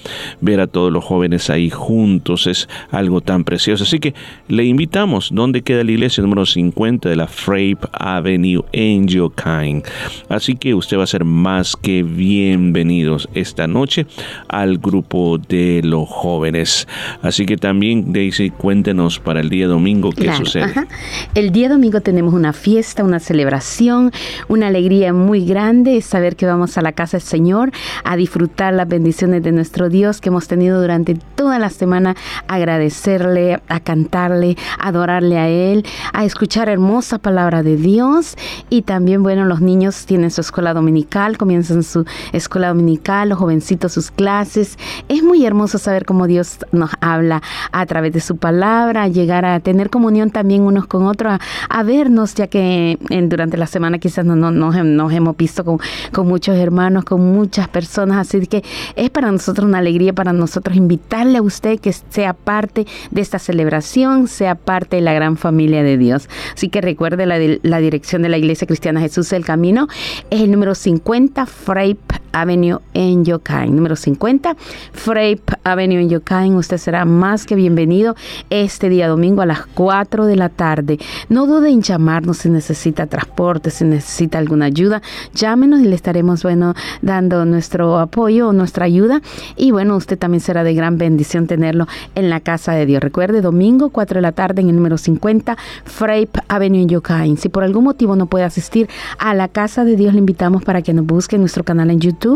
ver a todos los jóvenes ahí juntos, es algo tan precioso. Así que le invitamos, ¿dónde queda la iglesia número 50 de la Frape Avenue en Yokain? Así que usted va a ser más que bienvenidos esta noche al grupo de los jóvenes. Así que también, Daisy, cuéntenos para el día domingo qué Claro, sucede. ajá. El día domingo tenemos una fiesta, una celebración, una alegría muy grande, saber que vamos a la casa del Señor a disfrutar las bendiciones de nuestro Dios que hemos tenido durante toda la semana, agradecerle, a cantarle, a adorarle a Él, a escuchar hermosa palabra de Dios y también, bueno, los niños tienen su escuela dominical, comienzan su escuela dominical, los jovencitos sus clases. Es muy hermoso saber cómo Dios nos habla a través de su palabra, llegar a tener comunión también unos con otros, a, vernos, ya que en- durante la semana quizás no, no- nos, hem- nos hemos visto con, muchos hermanos, con muchas personas, así que es para nosotros una alegría, para nosotros invitarle a usted que sea parte de esta celebración, sea parte de la gran familia de Dios. Así que recuerde la, la dirección de la Iglesia Cristiana Jesús del Camino, es el número 50 Frape Avenue en Yokain. Número 50 Frape Avenue en Yokain. Usted será más que bienvenido este día domingo a las 4 de la tarde. No dude en llamarnos si necesita transporte, si necesita alguna ayuda. Llámenos y le estaremos, bueno, dando nuestro apoyo o nuestra ayuda. Y bueno, usted también será de gran bendición tenerlo en la casa de Dios. Recuerde, domingo 4 de la tarde en el número 50 Frape Avenue en Yokain. Si por algún motivo no puede asistir a la casa de Dios, le invitamos para que nos busque en nuestro canal en YouTube.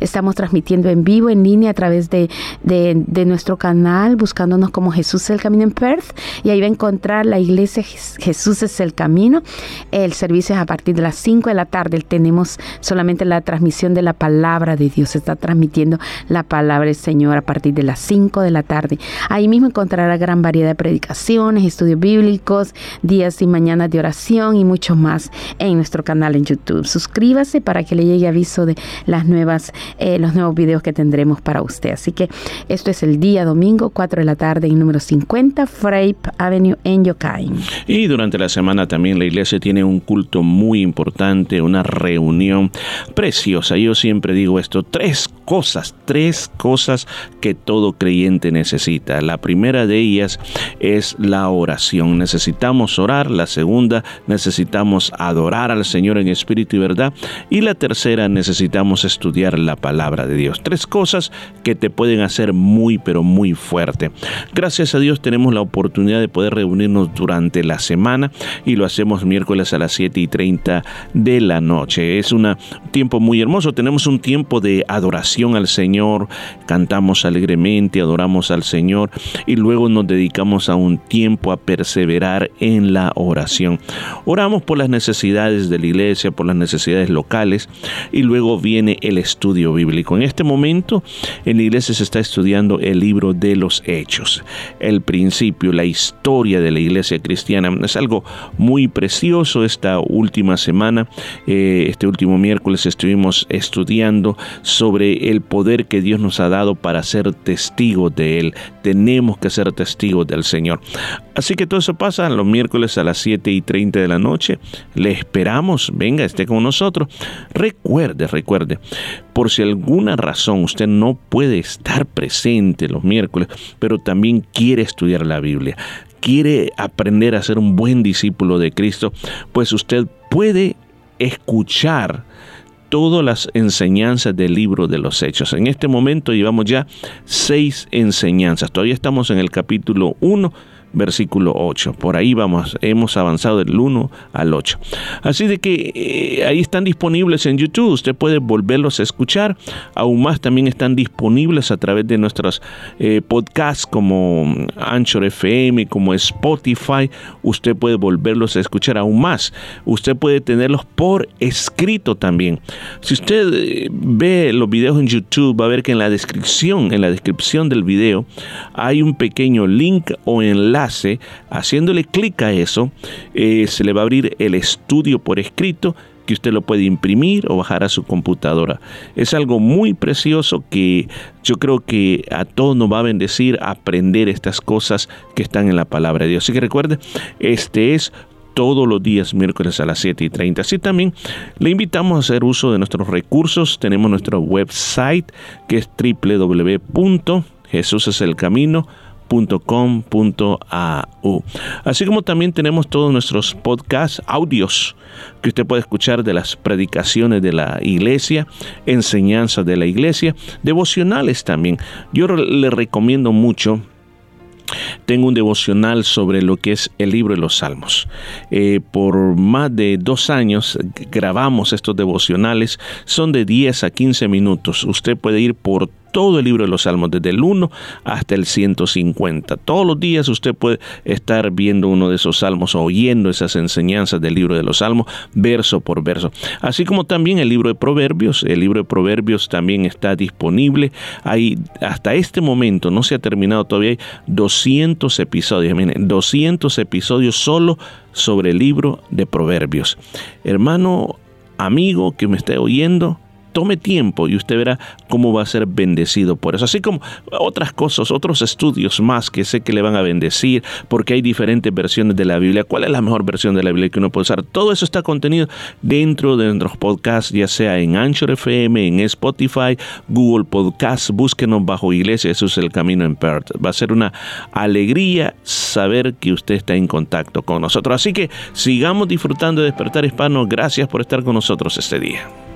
Estamos transmitiendo en vivo, en línea, a través de, de- de nuestro canal, buscándonos como Jesús el Camino en Perth. Y ahí va a encontrar la iglesia Jes- Jesús es el Camino. El servicio es a partir de las 5 de la tarde. Tenemos solamente la transmisión de la palabra de Dios. Se está transmitiendo la palabra del Señor a partir de las 5 de la tarde. Ahí mismo encontrará gran variedad de predicaciones, estudios bíblicos, días y mañanas de oración y mucho más en nuestro canal en YouTube. Suscríbase para que le llegue aviso de las nuevas, eh, los nuevos videos que tendremos para usted. Así que esto es el día domingo, 4 de la tarde, en número 50, Frape Avenue en Yokain. Y durante la semana también la iglesia tiene un culto muy importante, una reunión preciosa. Yo siempre digo esto, tres cosas, tres cosas que todo creyente necesita. La primera de ellas es la oración. Necesitamos orar. La segunda, necesitamos adorar al Señor en espíritu y verdad. Y la tercera, necesitamos estudiar la palabra de Dios. Tres cosas que te pueden hacer muy, pero muy fuerte. Gracias a Dios tenemos la oportunidad de poder reunirnos durante la semana y lo hacemos miércoles a las 7 y 30 de la noche. Es un tiempo muy hermoso. Tenemos un tiempo de adoración al Señor, cantamos alegremente, adoramos al Señor y luego nos dedicamos a un tiempo a perseverar en la oración. Oramos por las necesidades de la iglesia, por las necesidades locales y luego viene el estudio bíblico. En este momento en la iglesia se está estudiando el libro de los hechos, el principio, la historia de la iglesia cristiana. Es algo muy precioso esta última semana, eh, este último miércoles estuvimos estudiando sobre el poder que Dios nos ha dado para ser testigos de Él. Tenemos que ser testigos del Señor. Así que todo eso pasa los miércoles a las 7 y 30 de la noche. Le esperamos, venga, esté con nosotros. Recuerde, recuerde, por si alguna razón usted no puede estar presente los miércoles, pero también quiere estudiar la Biblia, quiere aprender a ser un buen discípulo de Cristo, pues usted puede escuchar todas las enseñanzas del libro de los hechos. En este momento llevamos ya seis enseñanzas. Todavía estamos en el capítulo 1 versículo 8. Por ahí vamos, hemos avanzado del 1 al 8. Así de que eh, ahí están disponibles en YouTube, usted puede volverlos a escuchar. Aún más también están disponibles a través de nuestros eh, podcasts como Anchor FM, como Spotify. Usted puede volverlos a escuchar aún más. Usted puede tenerlos por escrito también. Si usted eh, ve los videos en YouTube, va a ver que en la descripción, en la descripción del video, hay un pequeño link o enlace haciéndole clic a eso, eh, se le va a abrir el estudio por escrito que usted lo puede imprimir o bajar a su computadora. Es algo muy precioso que yo creo que a todos nos va a bendecir aprender estas cosas que están en la palabra de Dios. Así que recuerde, este es todos los días miércoles a las 7 y 30. Así también le invitamos a hacer uso de nuestros recursos. Tenemos nuestro website que es www.jesuseselcamino.com .com.au. Así como también tenemos todos nuestros podcasts, audios que usted puede escuchar de las predicaciones de la iglesia, enseñanzas de la iglesia, devocionales también. Yo le recomiendo mucho tengo un devocional sobre lo que es el libro de los salmos. Eh, por más de dos años grabamos estos devocionales, son de 10 a 15 minutos. Usted puede ir por todo el libro de los Salmos, desde el 1 hasta el 150. Todos los días usted puede estar viendo uno de esos salmos o oyendo esas enseñanzas del libro de los Salmos, verso por verso. Así como también el libro de Proverbios. El libro de Proverbios también está disponible. Hay, hasta este momento, no se ha terminado todavía, hay 200 episodios. Miren, 200 episodios solo sobre el libro de Proverbios. Hermano, amigo que me esté oyendo, tome tiempo y usted verá cómo va a ser bendecido por eso. Así como otras cosas, otros estudios más que sé que le van a bendecir, porque hay diferentes versiones de la Biblia. ¿Cuál es la mejor versión de la Biblia que uno puede usar? Todo eso está contenido dentro de nuestros podcasts, ya sea en Anchor FM, en Spotify, Google Podcasts. Búsquenos bajo Iglesia Jesús el Camino en Perth. Va a ser una alegría saber que usted está en contacto con nosotros. Así que sigamos disfrutando de Despertar Hispano. Gracias por estar con nosotros este día.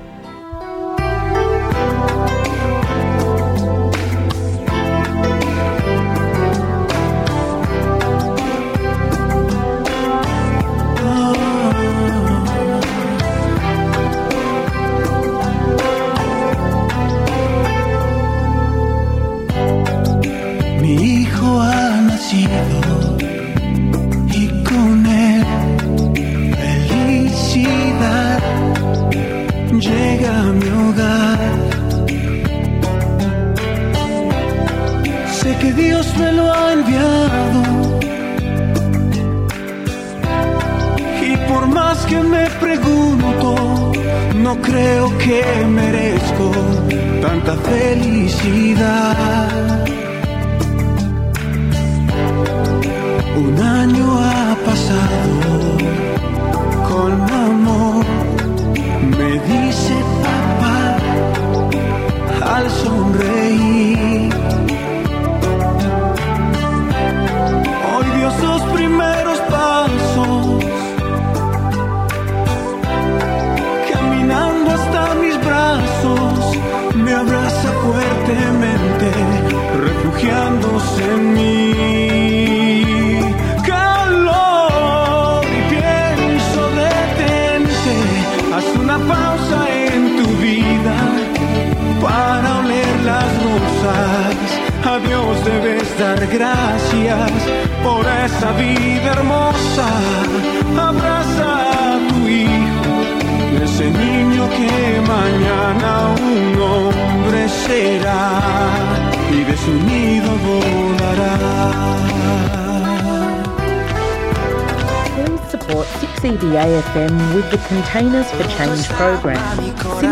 Containers for Change program.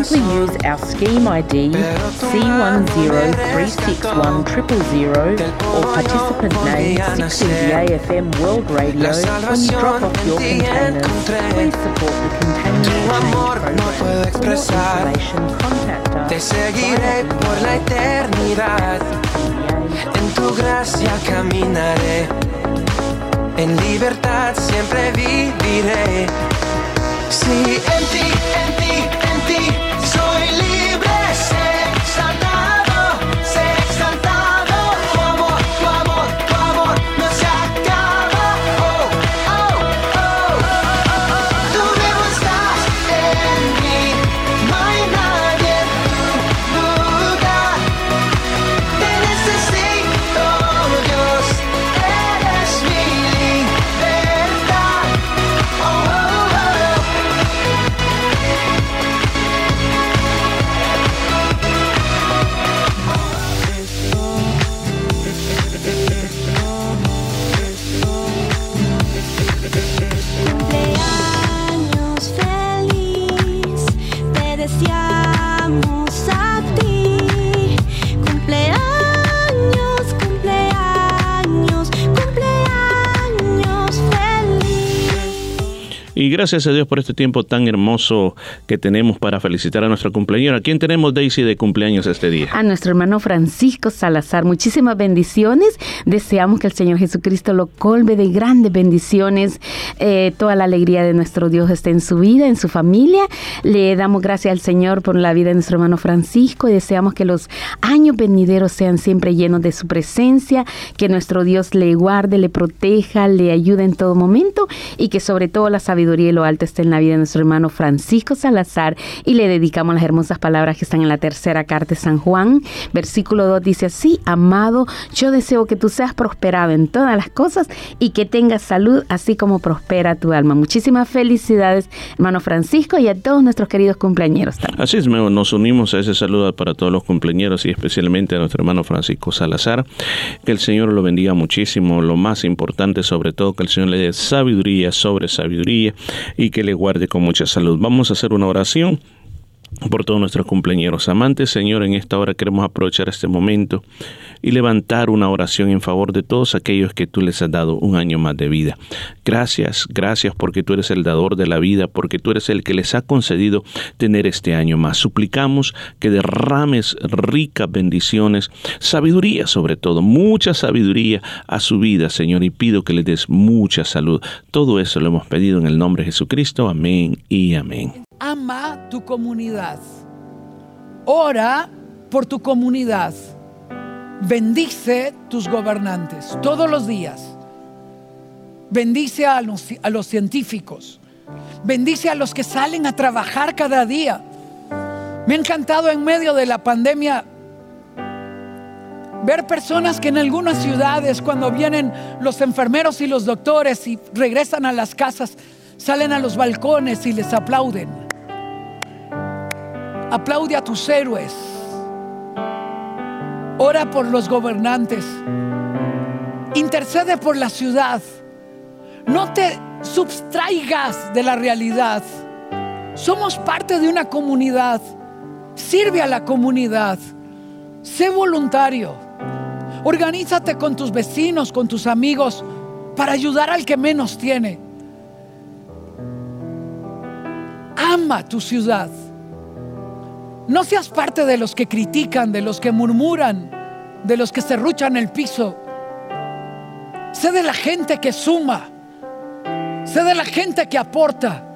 Simply use our scheme ID C10361000 or participant name 6EBA FM World Radio when you drop off your containers. Please support the Containers for Change program. For more information, contact us. Te seguiré por la eternidad. En tu gracia caminaré. En libertad siempre viviré. Si en ti, gracias a Dios por este tiempo tan hermoso que tenemos para felicitar a nuestra cumpleañera. ¿A quién tenemos, Daisy, de cumpleaños este día? A nuestro hermano Francisco Salazar, muchísimas bendiciones. Deseamos que el Señor Jesucristo lo colme de grandes bendiciones. Eh, toda la alegría de nuestro Dios esté en su vida, en su familia. Le damos gracias al Señor por la vida de nuestro hermano Francisco y deseamos que los años venideros sean siempre llenos de su presencia, que nuestro Dios le guarde, le proteja, le ayude en todo momento y que sobre todo la sabiduría y lo alto esté en la vida de nuestro hermano Francisco Salazar y le dedicamos las hermosas palabras que están en la tercera carta de San Juan. Versículo 2 dice así, amado, yo deseo que tú seas prosperado en todas las cosas y que tengas salud así como prospera tu alma. Muchísimas felicidades, hermano Francisco, y a todos nuestros queridos cumpleañeros también. Así es, nos unimos a ese saludo para todos los cumpleaños y especialmente a nuestro hermano Francisco Salazar. Que el Señor lo bendiga muchísimo. Lo más importante, sobre todo, que el Señor le dé sabiduría sobre sabiduría y que le guarde con mucha salud. Vamos a hacer una oración por todos nuestros cumpleaños amantes. Señor, en esta hora queremos aprovechar este momento y levantar una oración en favor de todos aquellos que tú les has dado un año más de vida. Gracias, gracias porque tú eres el dador de la vida, porque tú eres el que les ha concedido tener este año más. Suplicamos que derrames ricas bendiciones, sabiduría sobre todo, mucha sabiduría a su vida, Señor, y pido que les des mucha salud. Todo eso lo hemos pedido en el nombre de Jesucristo. Amén y amén. Ama tu comunidad. Ora por tu comunidad. Bendice tus gobernantes todos los días. Bendice a los, científicos. Bendice a los que salen a trabajar cada día. Me ha encantado en medio de la pandemia ver personas que en algunas ciudades, cuando vienen los enfermeros y los doctores y regresan a las casas, salen a los balcones y les aplauden. Aplaude a tus héroes. Ora por los gobernantes. Intercede por la ciudad. No te subtraigas de la realidad. Somos parte de una comunidad. Sirve a la comunidad. Sé voluntario. Organízate con tus vecinos, con tus amigos, para ayudar al que menos tiene. Ama tu ciudad. No seas parte de los que critican, de los que murmuran, de los que serruchan el piso. Sé de la gente que suma. Sé de la gente que aporta.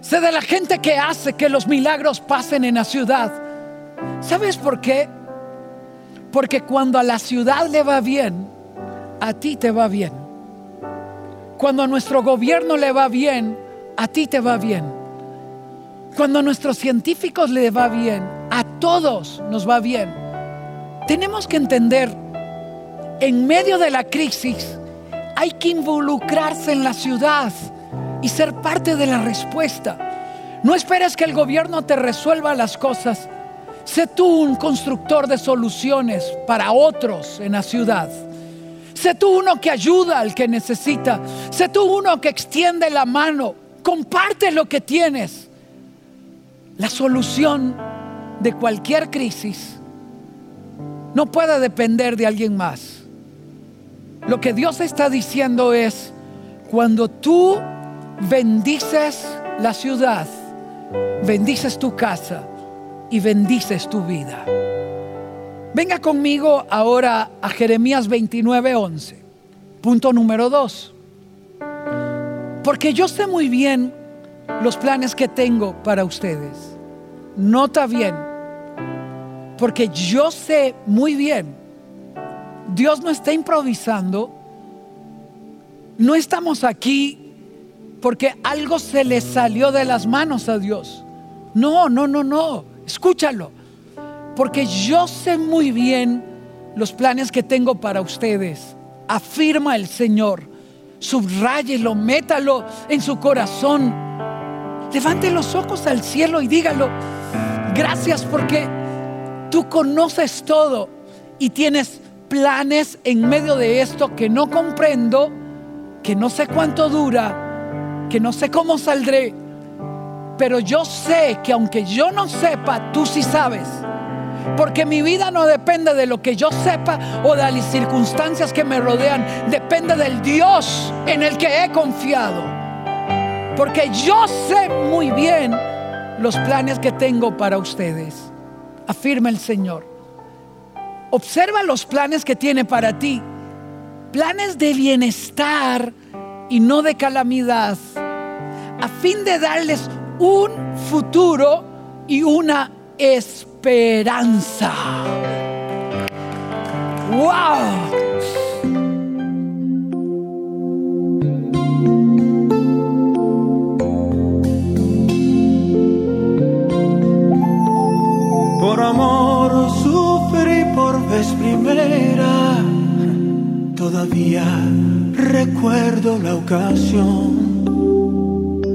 Sé de la gente que hace que los milagros pasen en la ciudad. ¿Sabes por qué? Porque cuando a la ciudad le va bien, a ti te va bien. Cuando a nuestro gobierno le va bien, a ti te va bien. Cuando a nuestros científicos le va bien, a todos nos va bien. Tenemos que entender en medio de la crisis hay que involucrarse en la ciudad y ser parte de la respuesta. No esperes que el gobierno te resuelva las cosas. Sé tú un constructor de soluciones para otros en la ciudad. Sé tú uno que ayuda al que necesita. Sé tú uno que extiende la mano. Comparte lo que tienes. La solución de cualquier crisis no puede depender de alguien más. Lo que Dios está diciendo es, cuando tú bendices la ciudad, bendices tu casa y bendices tu vida. Venga conmigo ahora a Jeremías 29:11. Punto número 2. Porque yo sé muy bien los planes que tengo para ustedes. Nota bien. Porque yo sé muy bien. Dios no está improvisando. No estamos aquí porque algo se le salió de las manos a Dios. No, no, no, no. Escúchalo. Porque yo sé muy bien los planes que tengo para ustedes. Afirma el Señor. Subráyelo, métalo en su corazón. Levante los ojos al cielo y dígalo. Gracias porque tú conoces todo y tienes planes en medio de esto que no comprendo, que no sé cuánto dura, que no sé cómo saldré. Pero yo sé que aunque yo no sepa, tú sí sabes. Porque mi vida no depende de lo que yo sepa o de las circunstancias que me rodean. Depende del Dios en el que he confiado. Porque yo sé muy bien los planes que tengo para ustedes. Afirma el Señor. Observa los planes que tiene para ti. Planes de bienestar y no de calamidad. A fin de darles un futuro y una esperanza. ¡Wow!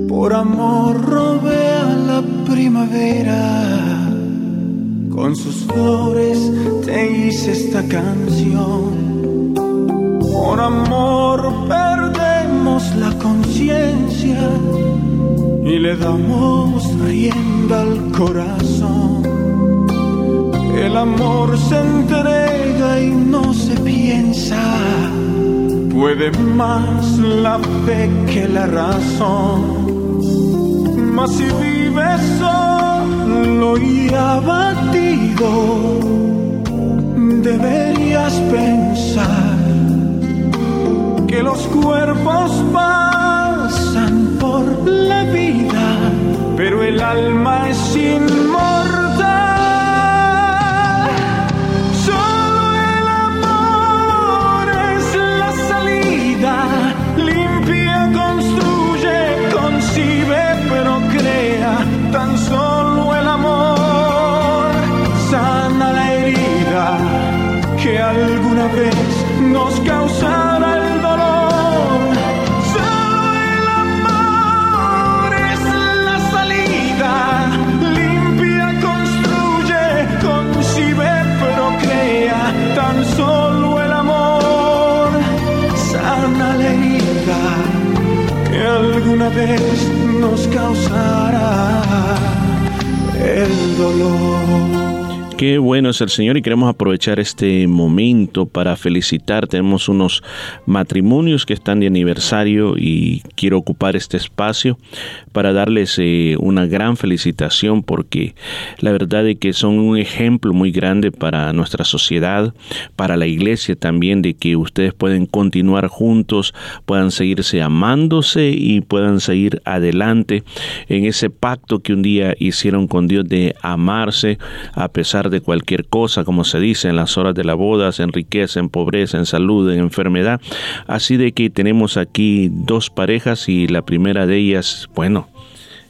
Por amor robé a la primavera. Con sus flores te hice esta canción. Por amor perdemos la conciencia y le damos rienda al corazón. El amor se entrega y no se piensa. Puede más la fe que la razón. Mas si vives solo y abatido, deberías pensar que los cuerpos pasan por la vida, pero el alma es inmortal. Alguna vez nos causará el dolor. Qué bueno es el Señor y queremos aprovechar este momento para felicitar. Tenemos unos matrimonios que están de aniversario y quiero ocupar este espacio para darles eh, una gran felicitación porque la verdad es que son un ejemplo muy grande para nuestra sociedad, para la iglesia también, de que ustedes pueden continuar juntos, puedan seguirse amándose y puedan seguir adelante en ese pacto que un día hicieron con Dios de amarse a pesar de cualquier cosa, como se dice en las horas de la boda, en riqueza, en pobreza, en salud, en enfermedad. Así de que tenemos aquí dos parejas y la primera de ellas, bueno,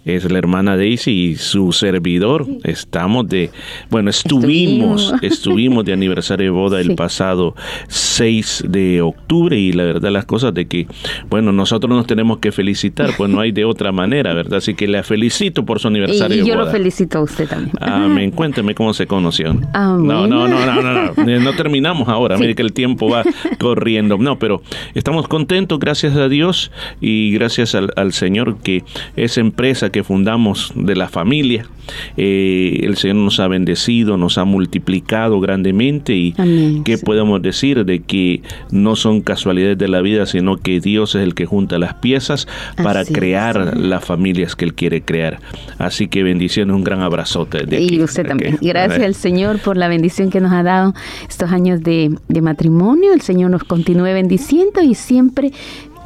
es la hermana Daisy y su servidor. Estamos de, bueno, estuvimos, Estuvimos. estuvimos de aniversario de boda el pasado 6 de octubre y la verdad las cosas de que, bueno, nosotros nos tenemos que felicitar, pues no hay de otra manera, ¿verdad? Así que la felicito por su Y, aniversario y de yo lo boda. felicito a usted también. Amén. Cuénteme cómo se conoció. Amén. No, no, no, no, no, no. Eh, No terminamos ahora. Sí. Mire que el tiempo va corriendo. No, pero estamos contentos, gracias a Dios y gracias al, al Señor que esa empresa que fundamos de la familia, eh, el Señor nos ha bendecido, nos ha multiplicado grandemente y Amén, qué podemos decir de que no son casualidades de la vida, sino que Dios es el que junta las piezas para Así es. crear las familias que Él quiere crear. Así que bendiciones, un gran abrazote. De aquí. Y usted también. Gracias al Señor por la bendición que nos ha dado estos años de, de matrimonio. El Señor nos continúe bendiciendo y siempre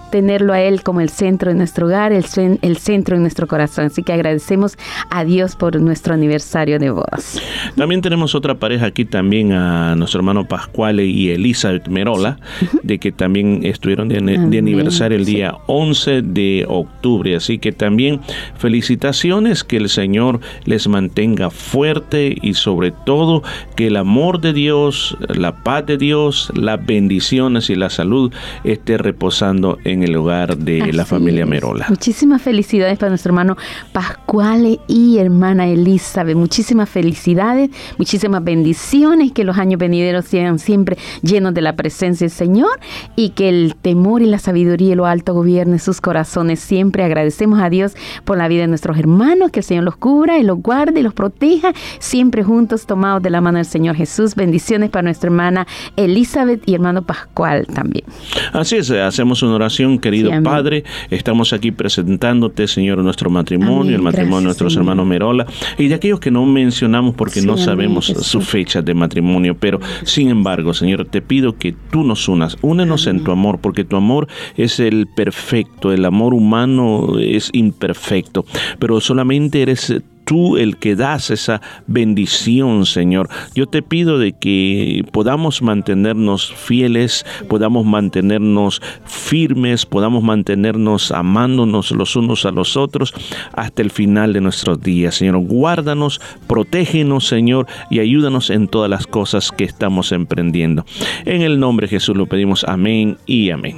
tenerlo a Él como el centro de nuestro hogar, el, cen- el centro de nuestro corazón. Así que agradecemos a Dios por nuestro aniversario de bodas. También tenemos otra pareja aquí también a nuestro hermano Pascuale y Elizabeth Merola, de que también estuvieron de, de aniversario el sí. día 11 de octubre. Así que también felicitaciones, que el Señor les mantenga fuerte y sobre todo que el amor de Dios, la paz de Dios, las bendiciones y la salud esté reposando en el hogar de la familia es. Merola. Muchísimas felicidades para nuestro hermano Pascuale y hermana Elizabeth. Muchísimas felicidades, muchísimas bendiciones, que los años venideros sean siempre llenos de la presencia del Señor y que el temor y la sabiduría y lo alto gobierne sus corazones siempre. Agradecemos a Dios por la vida de nuestros hermanos, que el Señor los cubra y los guarde y los proteja, siempre juntos tomados de la mano del Señor Jesús. Bendiciones para nuestra hermana Elizabeth y hermano Pascual también. Así es, hacemos una oración, querido Sí. Padre. Estamos aquí presentándote, Señor, nuestro matrimonio, Amén, el matrimonio de nuestros hermanos Merola y de aquellos que no mencionamos porque Sí, no amén, sabemos Jesús. su fecha de matrimonio. Pero, sin embargo, Señor, te pido que tú nos unas, únenos en tu amor, porque tu amor es el perfecto, el amor humano es imperfecto, pero solamente eres tú el que das esa bendición, Señor. Yo te pido de que podamos mantenernos fieles, podamos mantenernos firmes, podamos mantenernos amándonos los unos a los otros hasta el final de nuestros días, Señor. Guárdanos, protégenos, Señor, y ayúdanos en todas las cosas que estamos emprendiendo. En el nombre de Jesús lo pedimos. Amén y amén.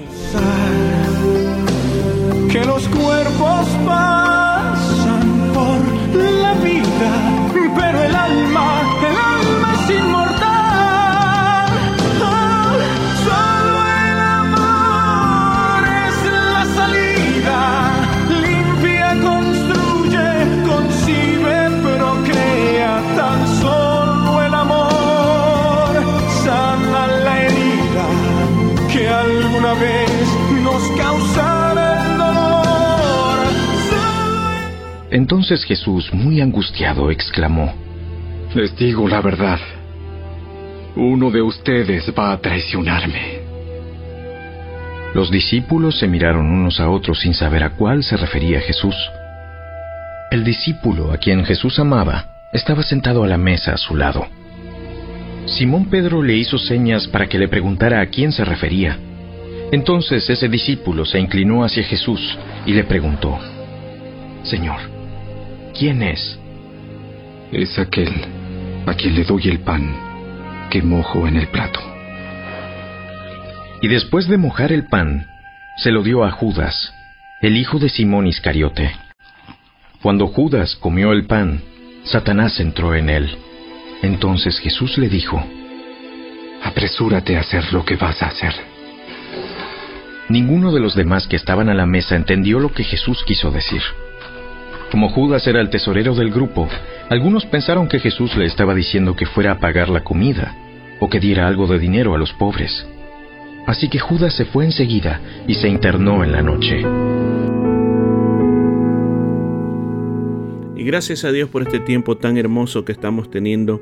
Entonces Jesús, muy angustiado, exclamó, Les digo la verdad. Uno de ustedes va a traicionarme. Los discípulos se miraron unos a otros sin saber a cuál se refería Jesús. El discípulo a quien Jesús amaba estaba sentado a la mesa a su lado. Simón Pedro le hizo señas para que le preguntara a quién se refería. Entonces ese discípulo se inclinó hacia Jesús y le preguntó, Señor, ¿quién es? Es aquel a quien le doy el pan que mojo en el plato. Y después de mojar el pan, se lo dio a Judas, el hijo de Simón Iscariote. Cuando Judas comió el pan, Satanás entró en él. Entonces Jesús le dijo, Apresúrate a hacer lo que vas a hacer. Ninguno de los demás que estaban a la mesa entendió lo que Jesús quiso decir. Como Judas era el tesorero del grupo, algunos pensaron que Jesús le estaba diciendo que fuera a pagar la comida o que diera algo de dinero a los pobres. Así que Judas se fue enseguida y se internó en la noche. Y gracias a Dios por este tiempo tan hermoso que estamos teniendo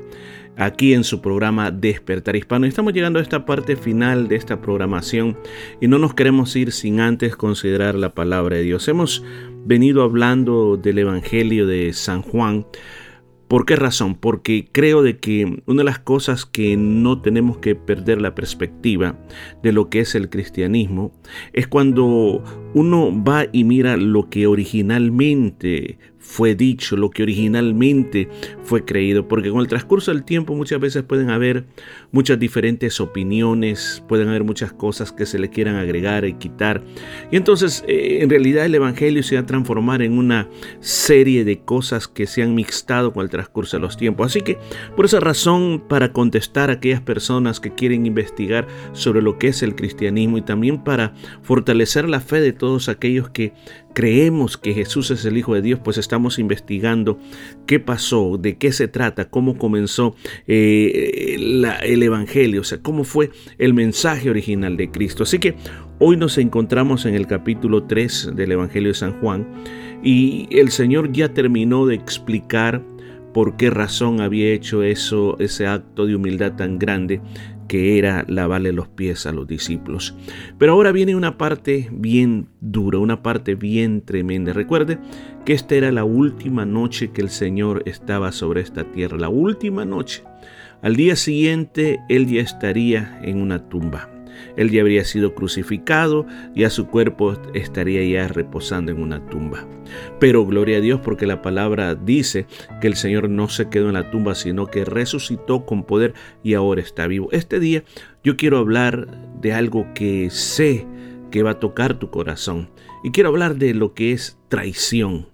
aquí en su programa Despertar Hispano. Estamos llegando a esta parte final de esta programación y no nos queremos ir sin antes considerar la palabra de Dios. Hemos venido hablando del Evangelio de San Juan. ¿Por qué razón? Porque creo de que una de las cosas que no tenemos que perder la perspectiva de lo que es el cristianismo es cuando uno va y mira lo que originalmente fue dicho, lo que originalmente fue creído, porque con el transcurso del tiempo muchas veces pueden haber muchas diferentes opiniones, pueden haber muchas cosas que se le quieran agregar y quitar, y entonces eh, en realidad el Evangelio se va a transformar en una serie de cosas que se han mixtado con el transcurso de los tiempos. Así que por esa razón, para contestar a aquellas personas que quieren investigar sobre lo que es el cristianismo y también para fortalecer la fe de todos aquellos que creemos que Jesús es el Hijo de Dios, pues estamos investigando qué pasó, de qué se trata, cómo comenzó eh, el Evangelio, o sea, cómo fue el mensaje original de Cristo. Así que hoy nos encontramos en el capítulo 3 del Evangelio de San Juan y el Señor ya terminó de explicar por qué razón había hecho eso, ese acto de humildad tan grande que era lavarle los pies a los discípulos. Pero ahora viene una parte bien dura, una parte bien tremenda. Recuerde que esta era la última noche que el Señor estaba sobre esta tierra, la última noche. Al día siguiente Él ya estaría en una tumba. Él ya habría sido crucificado, ya su cuerpo estaría ya reposando en una tumba. Pero gloria a Dios porque la palabra dice que el Señor no se quedó en la tumba, sino que resucitó con poder y ahora está vivo. Este día yo quiero hablar de algo que sé que va a tocar tu corazón. Y quiero hablar de lo que es traición.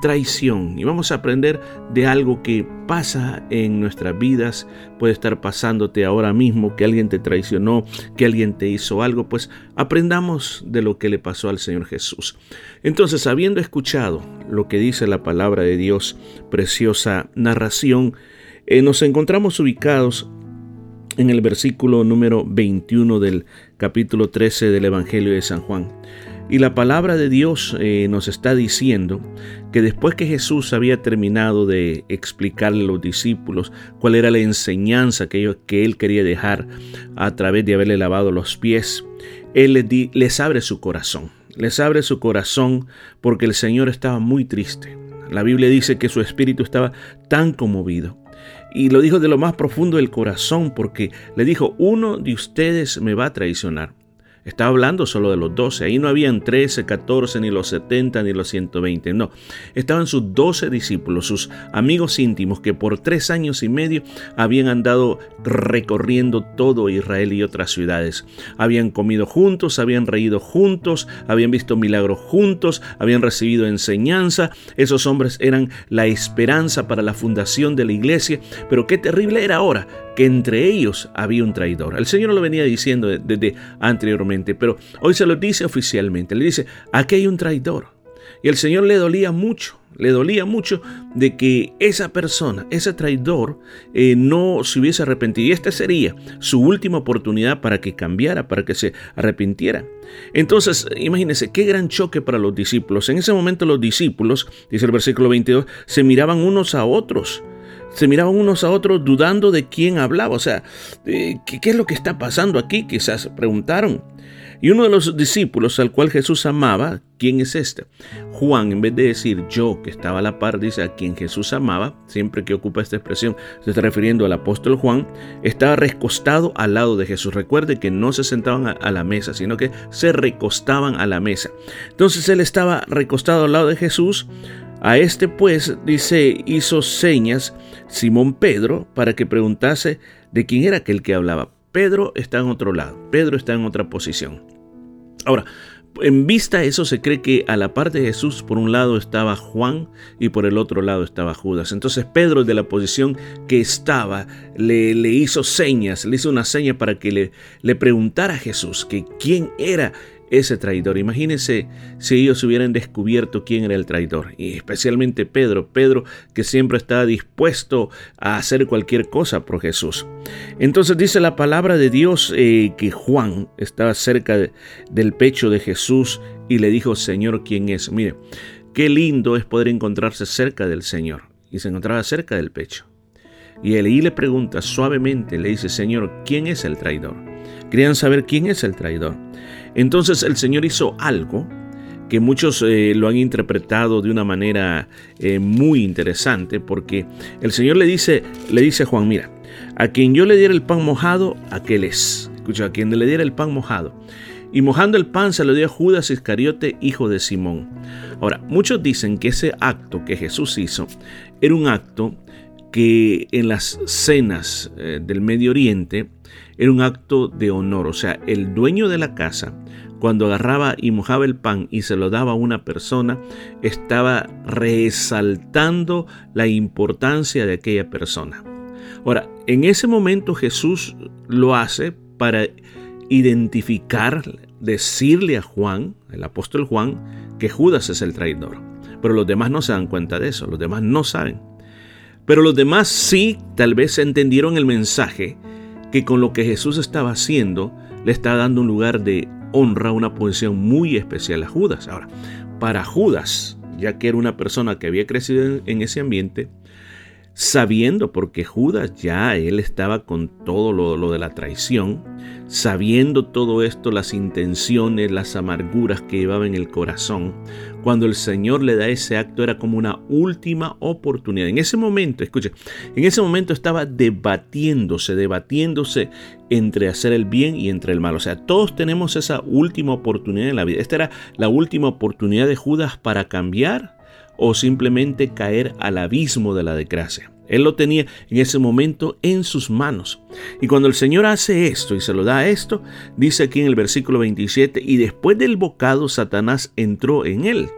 Traición. Y vamos a aprender de algo que pasa en nuestras vidas. Puede estar pasándote ahora mismo que alguien te traicionó, que alguien te hizo algo. Pues aprendamos de lo que le pasó al Señor Jesús. Entonces, habiendo escuchado lo que dice la palabra de Dios, preciosa narración, eh, nos encontramos ubicados en el versículo número 21 del capítulo 13 del Evangelio de San Juan. Y la palabra de Dios eh, nos está diciendo que después que Jesús había terminado de explicarle a los discípulos cuál era la enseñanza que, que él quería dejar a través de haberle lavado los pies, él les, les abre su corazón. Les abre su corazón porque el Señor estaba muy triste. La Biblia dice que su espíritu estaba tan conmovido. Y lo dijo de lo más profundo del corazón porque le dijo, uno de ustedes me va a traicionar. Estaba hablando solo de los 12. Ahí no habían 13, 14, ni los 70, ni los 120. No. Estaban sus 12 discípulos, sus amigos íntimos, que por tres años y medio habían andado recorriendo todo Israel y otras ciudades. Habían comido juntos, habían reído juntos, habían visto milagros juntos, habían recibido enseñanza. Esos hombres eran la esperanza para la fundación de la iglesia. Pero qué terrible era ahora que entre ellos había un traidor. El Señor lo venía diciendo de- desde anteriormente, pero hoy se lo dice oficialmente. Le dice, aquí hay un traidor. Y el Señor le dolía mucho, le dolía mucho de que esa persona, ese traidor, eh, no se hubiese arrepentido. Y esta sería su última oportunidad para que cambiara, para que se arrepintiera. Entonces, imagínense, qué gran choque para los discípulos. En ese momento los discípulos, dice el versículo 22, se miraban unos a otros se miraban unos a otros dudando de quién hablaba. O sea, eh, ¿qué, qué es lo que está pasando aquí? Quizás preguntaron. Y uno de los discípulos al cual Jesús amaba, ¿quién es este? Juan, en vez de decir yo que estaba a la par, dice a quien Jesús amaba, siempre que ocupa esta expresión, se está refiriendo al apóstol Juan, estaba recostado al lado de Jesús. Recuerde que no se sentaban a, a la mesa, sino que se recostaban a la mesa. Entonces él estaba recostado al lado de Jesús. A este pues, dice, hizo señas Simón Pedro para que preguntase de quién era aquel que hablaba. Pedro está en otro lado, Pedro está en otra posición. Ahora, en vista a eso se cree que a la parte de Jesús por un lado estaba Juan y por el otro lado estaba Judas. Entonces Pedro de la posición que estaba le, hizo señas, le hizo una seña para que le, le preguntara a Jesús que quién era ese traidor. Imagínense si ellos hubieran descubierto quién era el traidor. Y especialmente Pedro, Pedro que siempre estaba dispuesto a hacer cualquier cosa por Jesús. Entonces dice la palabra de Dios eh, que Juan estaba cerca de- del pecho de Jesús y le dijo, Señor, ¿quién es? Mire, qué lindo es poder encontrarse cerca del Señor. Y se encontraba cerca del pecho. Y él ahí le pregunta suavemente, le dice, Señor, ¿quién es el traidor? Querían saber quién es el traidor. Entonces el Señor hizo algo que muchos eh, lo han interpretado de una manera eh, muy interesante, porque el Señor le dice, le dice a Juan, mira, a quien yo le diera el pan mojado, aquel es. Escucha, a quien le diera el pan mojado. Y mojando el pan se lo dio a Judas Iscariote, hijo de Simón. Ahora, muchos dicen que ese acto que Jesús hizo era un acto que en las cenas eh, del Medio Oriente era un acto de honor. O sea, el dueño de la casa, cuando agarraba y mojaba el pan y se lo daba a una persona, estaba resaltando la importancia de aquella persona. Ahora, en ese momento Jesús lo hace para identificar, decirle a Juan, el apóstol Juan, que Judas es el traidor. Pero los demás no se dan cuenta de eso, los demás no saben. Pero los demás sí, tal vez entendieron el mensaje que con lo que Jesús estaba haciendo, le está dando un lugar de honra, una posición muy especial a Judas. Ahora, para Judas, ya que era una persona que había crecido en, ese ambiente, sabiendo, porque Judas ya él estaba con todo lo, de la traición, sabiendo todo esto, las intenciones, las amarguras que llevaba en el corazón, cuando el Señor le da ese acto era como una última oportunidad. En ese momento, escuche, en ese momento estaba debatiéndose, debatiéndose entre hacer el bien y entre el mal. O sea, todos tenemos esa última oportunidad en la vida. Esta era la última oportunidad de Judas para cambiar o simplemente caer al abismo de la desgracia. Él lo tenía en ese momento en sus manos. Y cuando el Señor hace esto y se lo da esto, dice aquí en el versículo 27, y después del bocado Satanás entró en él.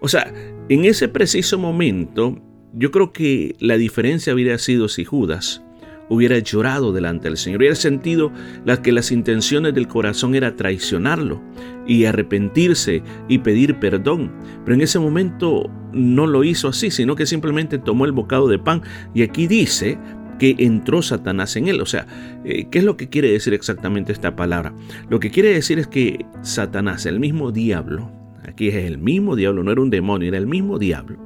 O sea, en ese preciso momento, yo creo que la diferencia hubiera sido si Judas hubiera llorado delante del Señor, hubiera sentido que las intenciones del corazón era traicionarlo y arrepentirse y pedir perdón. Pero en ese momento no lo hizo así, sino que simplemente tomó el bocado de pan y aquí dice que entró Satanás en él. O sea, eh, ¿qué es lo que quiere decir exactamente esta palabra? Lo que quiere decir es que Satanás, el mismo diablo, aquí es el mismo diablo, no era un demonio, era el mismo diablo,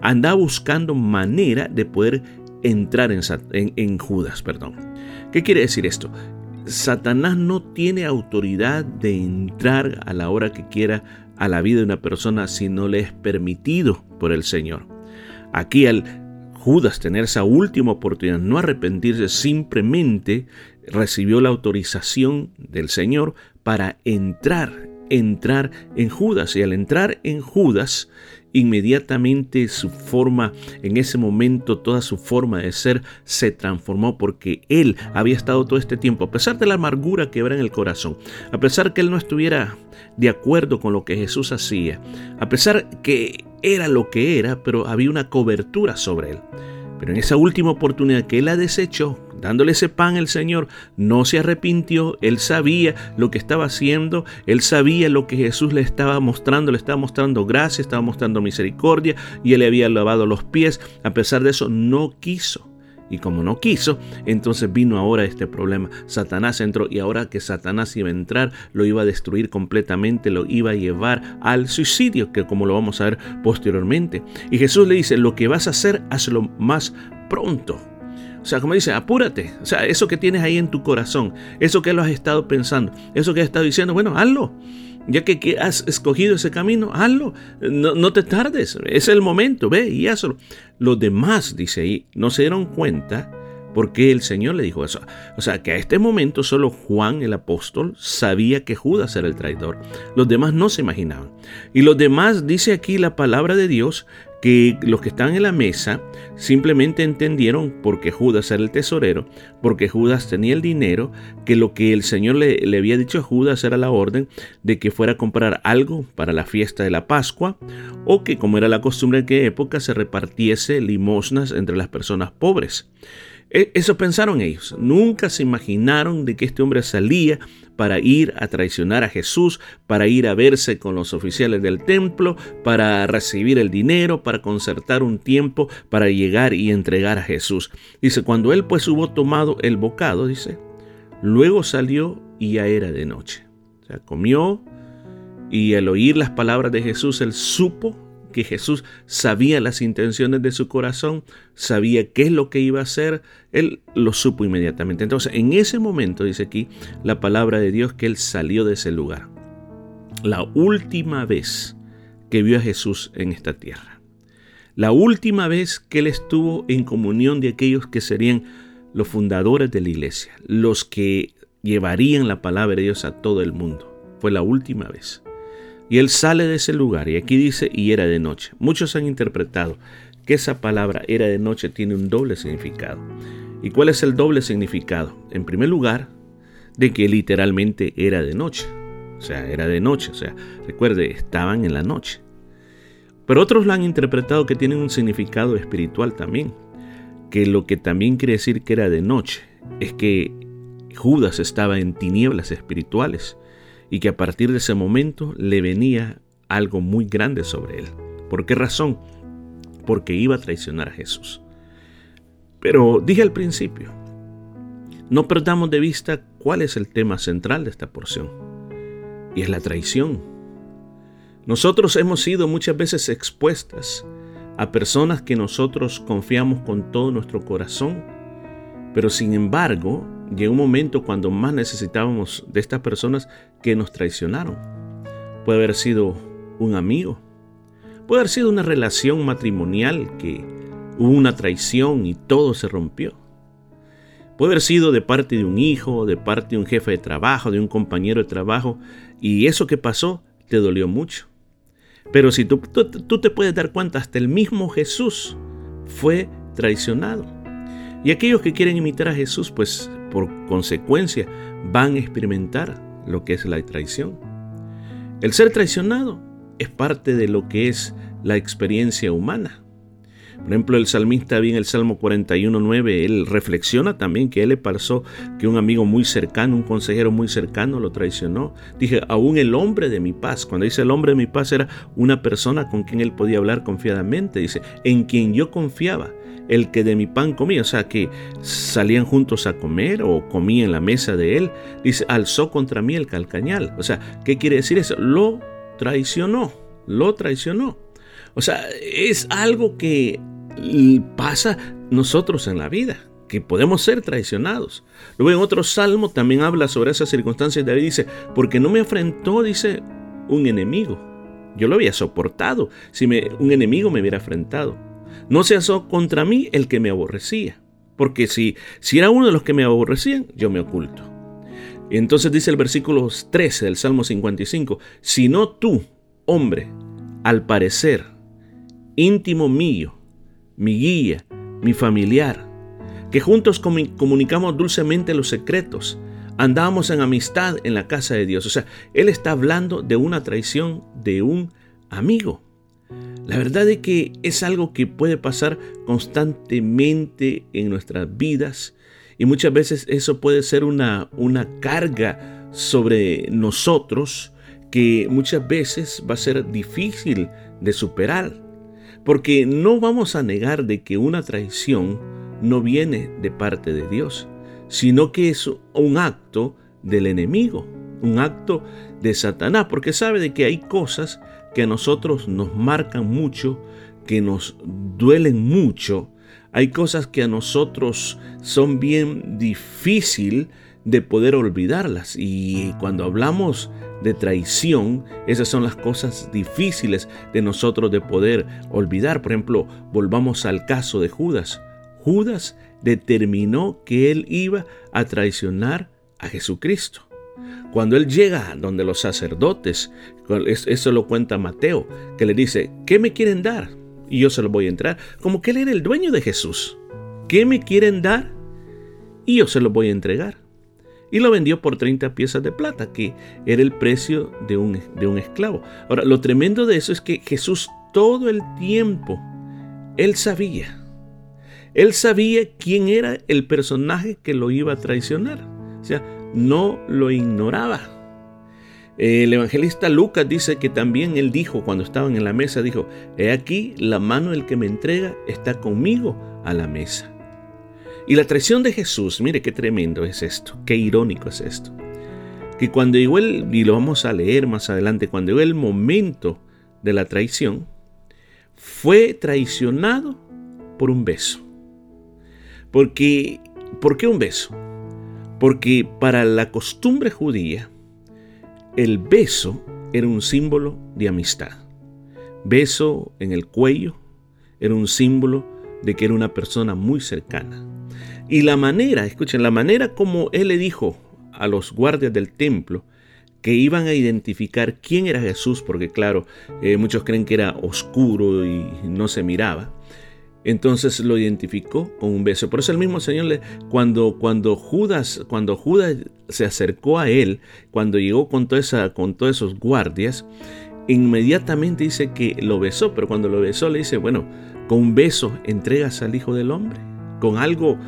andaba buscando manera de poder entrar en, Judas. Perdón. ¿Qué quiere decir esto? Satanás no tiene autoridad de entrar a la hora que quiera a la vida de una persona si no le es permitido por el Señor. Aquí al Judas tener esa última oportunidad, no arrepentirse, simplemente recibió la autorización del Señor para entrar, entrar en Judas. Y al entrar en Judas, inmediatamente su forma, en ese momento toda su forma de ser se transformó porque él había estado todo este tiempo, a pesar de la amargura que era en el corazón, a pesar que él no estuviera de acuerdo con lo que Jesús hacía, a pesar que era lo que era, pero había una cobertura sobre él. Pero en esa última oportunidad que él la desechó, dándole ese pan el Señor, no se arrepintió, él sabía lo que estaba haciendo, él sabía lo que Jesús le estaba mostrando, le estaba mostrando gracia, estaba mostrando misericordia y él le había lavado los pies, a pesar de eso no quiso. Y como no quiso, entonces vino ahora este problema. Satanás entró y ahora que Satanás iba a entrar, lo iba a destruir completamente, lo iba a llevar al suicidio, que como lo vamos a ver posteriormente. Y Jesús le dice, lo que vas a hacer, hazlo más pronto. O sea, como dice, apúrate. O sea, eso que tienes ahí en tu corazón, eso que lo has estado pensando, eso que has estado diciendo, bueno, hazlo. Ya que, has escogido ese camino, hazlo. No, no, te tardes. Es el momento. Ve y hazlo. Los demás, dice ahí, no se dieron cuenta porque el Señor le dijo eso. O sea, que a este momento solo Juan el apóstol sabía que Judas era el traidor. Los demás no se imaginaban. Y los demás, dice aquí la palabra de Dios, que los que están en la mesa simplemente entendieron porque Judas era el tesorero, porque Judas tenía el dinero, que lo que el Señor le, le, había dicho a Judas era la orden de que fuera a comprar algo para la fiesta de la Pascua, o que como era la costumbre en aquella época se repartiese limosnas entre las personas pobres. Eso pensaron ellos. Nunca se imaginaron de que este hombre salía para ir a traicionar a Jesús, para ir a verse con los oficiales del templo, para recibir el dinero, para concertar un tiempo, para llegar y entregar a Jesús. Dice, cuando él pues hubo tomado el bocado, dice, luego salió y ya era de noche. O sea, comió y al oír las palabras de Jesús, él supo Jesús sabía las intenciones de su corazón, sabía qué es lo que iba a hacer, él lo supo inmediatamente. Entonces, en ese momento, dice aquí la palabra de Dios, que él salió de ese lugar. La última vez que vio a Jesús en esta tierra. La última vez que él estuvo en comunión de aquellos que serían los fundadores de la iglesia, los que llevarían la palabra de Dios a todo el mundo. Fue la última vez. Y él sale de ese lugar y aquí dice y era de noche. Muchos han interpretado que esa palabra era de noche tiene un doble significado. ¿Y cuál es el doble significado? En primer lugar, de que literalmente era de noche. O sea, era de noche. O sea, recuerde, estaban en la noche. Pero otros lo han interpretado que tienen un significado espiritual también. Que lo que también quiere decir que era de noche es que Judas estaba en tinieblas espirituales y que a partir de ese momento le venía algo muy grande sobre él. ¿Por qué razón? Porque iba a traicionar a Jesús. Pero dije al principio, no perdamos de vista cuál es el tema central de esta porción, y es la traición. Nosotros hemos sido muchas veces expuestas a personas que nosotros confiamos con todo nuestro corazón, pero sin embargo llegó un momento cuando más necesitábamos de estas personas que nos traicionaron. Puede haber sido un amigo, puede haber sido una relación matrimonial que hubo una traición y todo se rompió. Puede haber sido de parte de un hijo, de parte de un jefe de trabajo, de un compañero de trabajo, y eso que pasó te dolió mucho. Pero si tú, tú, tú te puedes dar cuenta, hasta el mismo Jesús fue traicionado. Y aquellos que quieren imitar a Jesús, pues por consecuencia van a experimentar lo que es la traición. El ser traicionado es parte de lo que es la experiencia humana. Por ejemplo, el salmista bien el Salmo 41.9, él reflexiona también que él le pasó que un amigo muy cercano, un consejero muy cercano lo traicionó. Dije, aún el hombre de mi paz, cuando dice el hombre de mi paz era una persona con quien él podía hablar confiadamente, dice, en quien yo confiaba, el que de mi pan comía, o sea que salían juntos a comer o comía en la mesa de él, dice, alzó contra mí el calcañal. O sea, ¿qué quiere decir eso? Lo traicionó, lo traicionó. O sea, es algo que pasa nosotros en la vida, que podemos ser traicionados. Luego en otro salmo también habla sobre esas circunstancias. David dice, porque no me afrentó, dice, un enemigo. Yo lo había soportado si me, un enemigo me hubiera afrentado. No se asó contra mí el que me aborrecía. Porque si, si era uno de los que me aborrecían, yo me oculto. Entonces dice el versículo 13 del Salmo 55, si no tú, hombre, al parecer, íntimo mío, mi guía, mi familiar, que juntos comunicamos dulcemente los secretos, andábamos en amistad en la casa de Dios. O sea, Él está hablando de una traición de un amigo. La verdad es que es algo que puede pasar constantemente en nuestras vidas y muchas veces eso puede ser una, una carga sobre nosotros que muchas veces va a ser difícil de superar. Porque no vamos a negar de que una traición no viene de parte de Dios, sino que es un acto del enemigo, un acto de Satanás, porque sabe de que hay cosas que a nosotros nos marcan mucho, que nos duelen mucho, hay cosas que a nosotros son bien difícil de poder olvidarlas. Y cuando hablamos de traición, esas son las cosas difíciles de nosotros de poder olvidar. Por ejemplo, volvamos al caso de Judas. Judas determinó que él iba a traicionar a Jesucristo. Cuando él llega donde los sacerdotes, eso lo cuenta Mateo, que le dice, ¿qué me quieren dar? Y yo se lo voy a entrar. Como que él era el dueño de Jesús. ¿Qué me quieren dar? Y yo se lo voy a entregar. Y lo vendió por 30 piezas de plata, que era el precio de un, de un esclavo. Ahora, lo tremendo de eso es que Jesús todo el tiempo, él sabía. Él sabía quién era el personaje que lo iba a traicionar. O sea, no lo ignoraba. El evangelista Lucas dice que también él dijo cuando estaban en la mesa, dijo, he aquí la mano del que me entrega está conmigo a la mesa. Y la traición de Jesús, mire qué tremendo es esto, qué irónico es esto. Que cuando llegó el, y lo vamos a leer más adelante, cuando llegó el momento de la traición, fue traicionado por un beso. Porque, ¿Por qué un beso? Porque para la costumbre judía, el beso era un símbolo de amistad. Beso en el cuello era un símbolo de que era una persona muy cercana. Y la manera, escuchen, la manera como él le dijo a los guardias del templo que iban a identificar quién era Jesús, porque claro, eh, muchos creen que era oscuro y no se miraba. Entonces lo identificó con un beso. Por eso el mismo Señor, le, cuando, cuando, Judas, cuando Judas se acercó a él, cuando llegó con, toda esa, con todos esos guardias, inmediatamente dice que lo besó, pero cuando lo besó le dice, bueno, con un beso entregas al Hijo del Hombre, con algo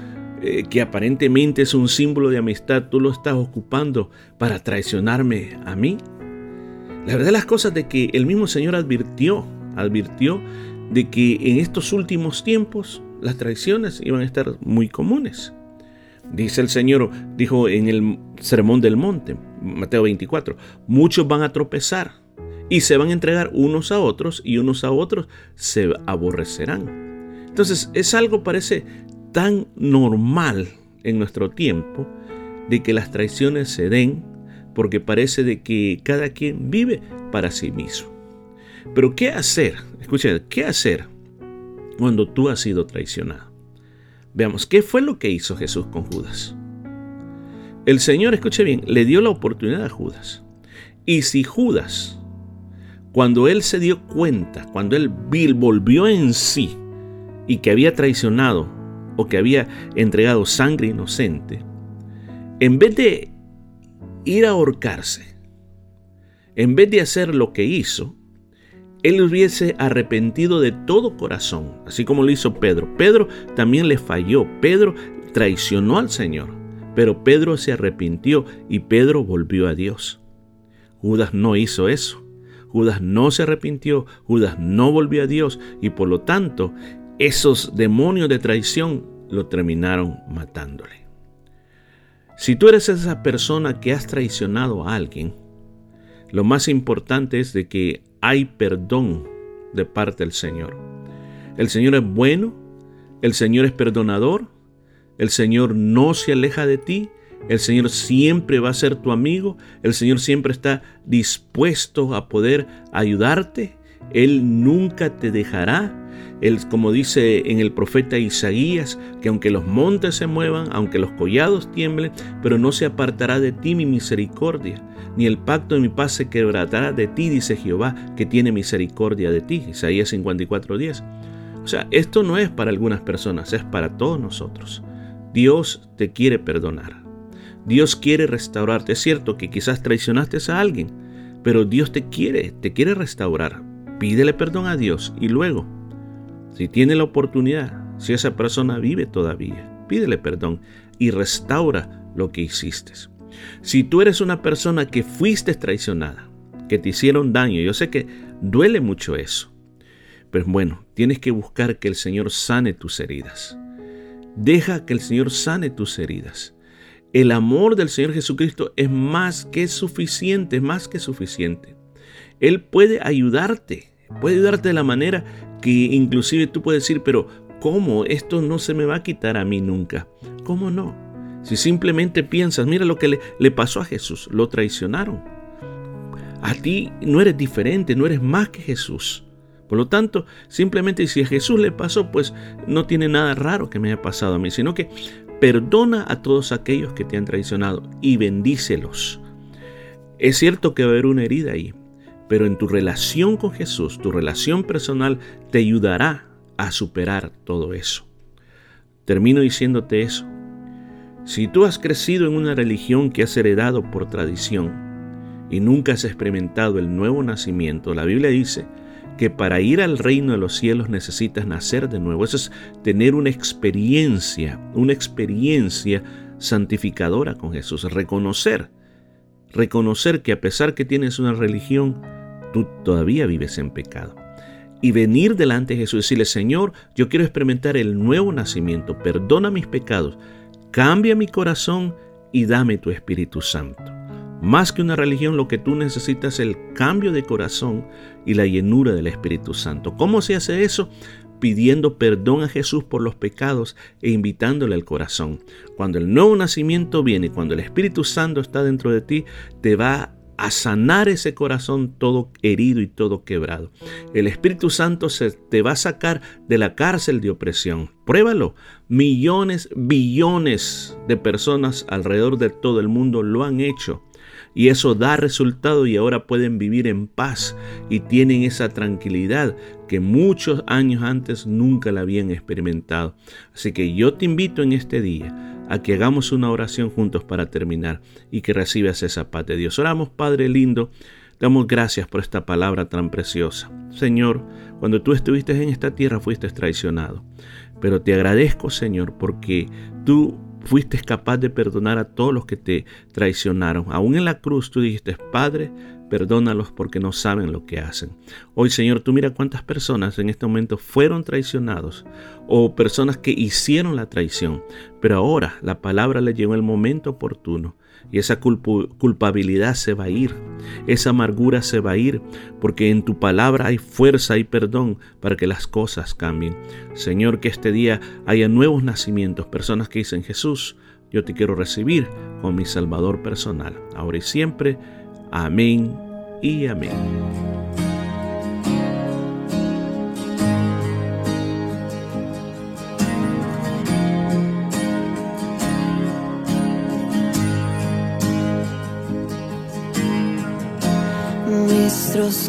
eh, que aparentemente es un símbolo de amistad, tú lo estás ocupando para traicionarme a mí. La verdad las cosas de que el mismo Señor advirtió, advirtió de que en estos últimos tiempos las traiciones iban a estar muy comunes. Dice el Señor, dijo en el Sermón del Monte, Mateo 24, muchos van a tropezar y se van a entregar unos a otros y unos a otros se aborrecerán. Entonces es algo parece tan normal en nuestro tiempo de que las traiciones se den porque parece de que cada quien vive para sí mismo. Pero ¿qué hacer? Escuchen, ¿qué hacer cuando tú has sido traicionado? Veamos, ¿qué fue lo que hizo Jesús con Judas? El Señor, escuche bien, le dio la oportunidad a Judas. Y si Judas, cuando él se dio cuenta, cuando él volvió en sí y que había traicionado o que había entregado sangre inocente, en vez de ir a ahorcarse, en vez de hacer lo que hizo, él hubiese arrepentido de todo corazón, así como lo hizo Pedro. Pedro también le falló, Pedro traicionó al Señor, pero Pedro se arrepintió y Pedro volvió a Dios. Judas no hizo eso. Judas no se arrepintió, Judas no volvió a Dios y por lo tanto esos demonios de traición lo terminaron matándole. Si tú eres esa persona que has traicionado a alguien, lo más importante es de que hay perdón de parte del Señor. El Señor es bueno, el Señor es perdonador, el Señor no se aleja de ti, el Señor siempre va a ser tu amigo, el Señor siempre está dispuesto a poder ayudarte, Él nunca te dejará. Él, como dice en el profeta Isaías, que aunque los montes se muevan, aunque los collados tiemblen, pero no se apartará de ti mi misericordia ni el pacto de mi paz se quebrantará de ti, dice Jehová, que tiene misericordia de ti. Isaías 54:10. O sea, esto no es para algunas personas, es para todos nosotros. Dios te quiere perdonar. Dios quiere restaurarte. Es cierto que quizás traicionaste a alguien, pero Dios te quiere, te quiere restaurar. Pídele perdón a Dios y luego, si tiene la oportunidad, si esa persona vive todavía, pídele perdón y restaura lo que hiciste. Si tú eres una persona que fuiste traicionada, que te hicieron daño, yo sé que duele mucho eso. Pero bueno, tienes que buscar que el Señor sane tus heridas. Deja que el Señor sane tus heridas. El amor del Señor Jesucristo es más que suficiente, más que suficiente. Él puede ayudarte, puede ayudarte de la manera que inclusive tú puedes decir, pero ¿cómo? Esto no se me va a quitar a mí nunca. ¿Cómo no? Si simplemente piensas, mira lo que le, pasó a Jesús, lo traicionaron. A ti no eres diferente, no eres más que Jesús. Por lo tanto, simplemente si a Jesús le pasó, pues no tiene nada raro que me haya pasado a mí, sino que perdona a todos aquellos que te han traicionado y bendícelos. Es cierto que va a haber una herida ahí, pero en tu relación con Jesús, tu relación personal, te ayudará a superar todo eso. Termino diciéndote eso. Si tú has crecido en una religión que has heredado por tradición y nunca has experimentado el nuevo nacimiento, la Biblia dice que para ir al reino de los cielos necesitas nacer de nuevo. Eso es tener una experiencia, una experiencia santificadora con Jesús, reconocer, reconocer que a pesar que tienes una religión, tú todavía vives en pecado. Y venir delante de Jesús y decirle, Señor, yo quiero experimentar el nuevo nacimiento, perdona mis pecados, Cambia mi corazón y dame tu Espíritu Santo. Más que una religión, lo que tú necesitas es el cambio de corazón y la llenura del Espíritu Santo. ¿Cómo se hace eso? Pidiendo perdón a Jesús por los pecados e invitándole al corazón. Cuando el nuevo nacimiento viene, cuando el Espíritu Santo está dentro de ti, te va a sanar ese corazón todo herido y todo quebrado. El Espíritu Santo se te va a sacar de la cárcel de opresión. Pruébalo. Millones, billones de personas alrededor de todo el mundo lo han hecho. Y eso da resultado y ahora pueden vivir en paz y tienen esa tranquilidad que muchos años antes nunca la habían experimentado. Así que yo te invito en este día a que hagamos una oración juntos para terminar y que recibas esa paz de Dios. Oramos, Padre lindo, damos gracias por esta palabra tan preciosa. Señor, cuando tú estuviste en esta tierra fuiste traicionado, pero te agradezco, Señor, porque tú fuiste capaz de perdonar a todos los que te traicionaron. Aún en la cruz tú dijiste, Padre, perdónalos porque no saben lo que hacen. Hoy, Señor, tú mira cuántas personas en este momento fueron traicionados o personas que hicieron la traición, pero ahora la palabra le llegó el momento oportuno y esa culpabilidad se va a ir, esa amargura se va a ir, porque en tu palabra hay fuerza y perdón para que las cosas cambien. Señor, que este día haya nuevos nacimientos, personas que dicen, Jesús, yo te quiero recibir como mi Salvador personal, ahora y siempre. Amén y amén. Nuestros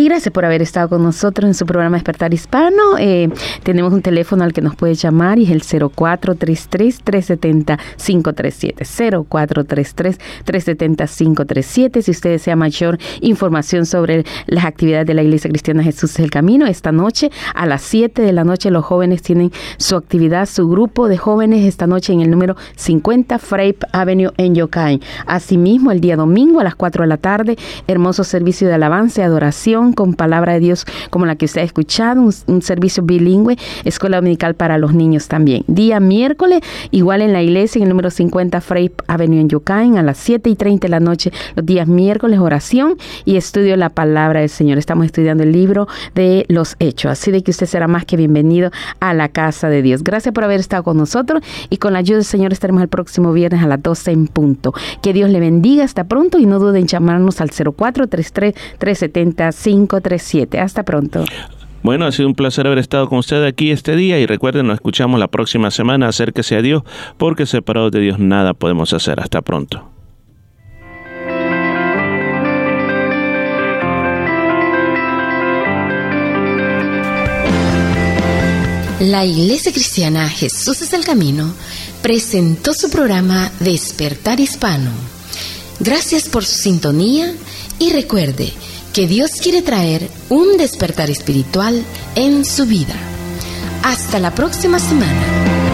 Y gracias por haber estado con nosotros en su programa Despertar Hispano. Eh, tenemos un teléfono al que nos puede llamar y es el 0433-370-537. 0433-370-537. Si usted desea mayor información sobre las actividades de la Iglesia Cristiana Jesús es el Camino, esta noche a las 7 de la noche los jóvenes tienen su actividad, su grupo de jóvenes esta noche en el número 50 Frape Avenue en Yokain. Asimismo, el día domingo a las 4 de la tarde, hermoso servicio de alabanza y adoración con palabra de Dios como la que usted ha escuchado, un, servicio bilingüe, escuela dominical para los niños también. Día miércoles, igual en la iglesia, en el número 50 Frey Avenue en Yucatán, a las 7 y 30 de la noche, los días miércoles, oración y estudio la palabra del Señor. Estamos estudiando el libro de los hechos, así de que usted será más que bienvenido a la casa de Dios. Gracias por haber estado con nosotros y con la ayuda del Señor estaremos el próximo viernes a las 12 en punto. Que Dios le bendiga, hasta pronto y no duden en llamarnos al 0433 370 537. Hasta pronto. Bueno, ha sido un placer haber estado con usted aquí este día y recuerden, nos escuchamos la próxima semana. Acérquese a Dios porque separados de Dios nada podemos hacer. Hasta pronto. La Iglesia Cristiana Jesús es el Camino presentó su programa Despertar Hispano. Gracias por su sintonía y recuerde que Dios quiere traer un despertar espiritual en su vida. Hasta la próxima semana.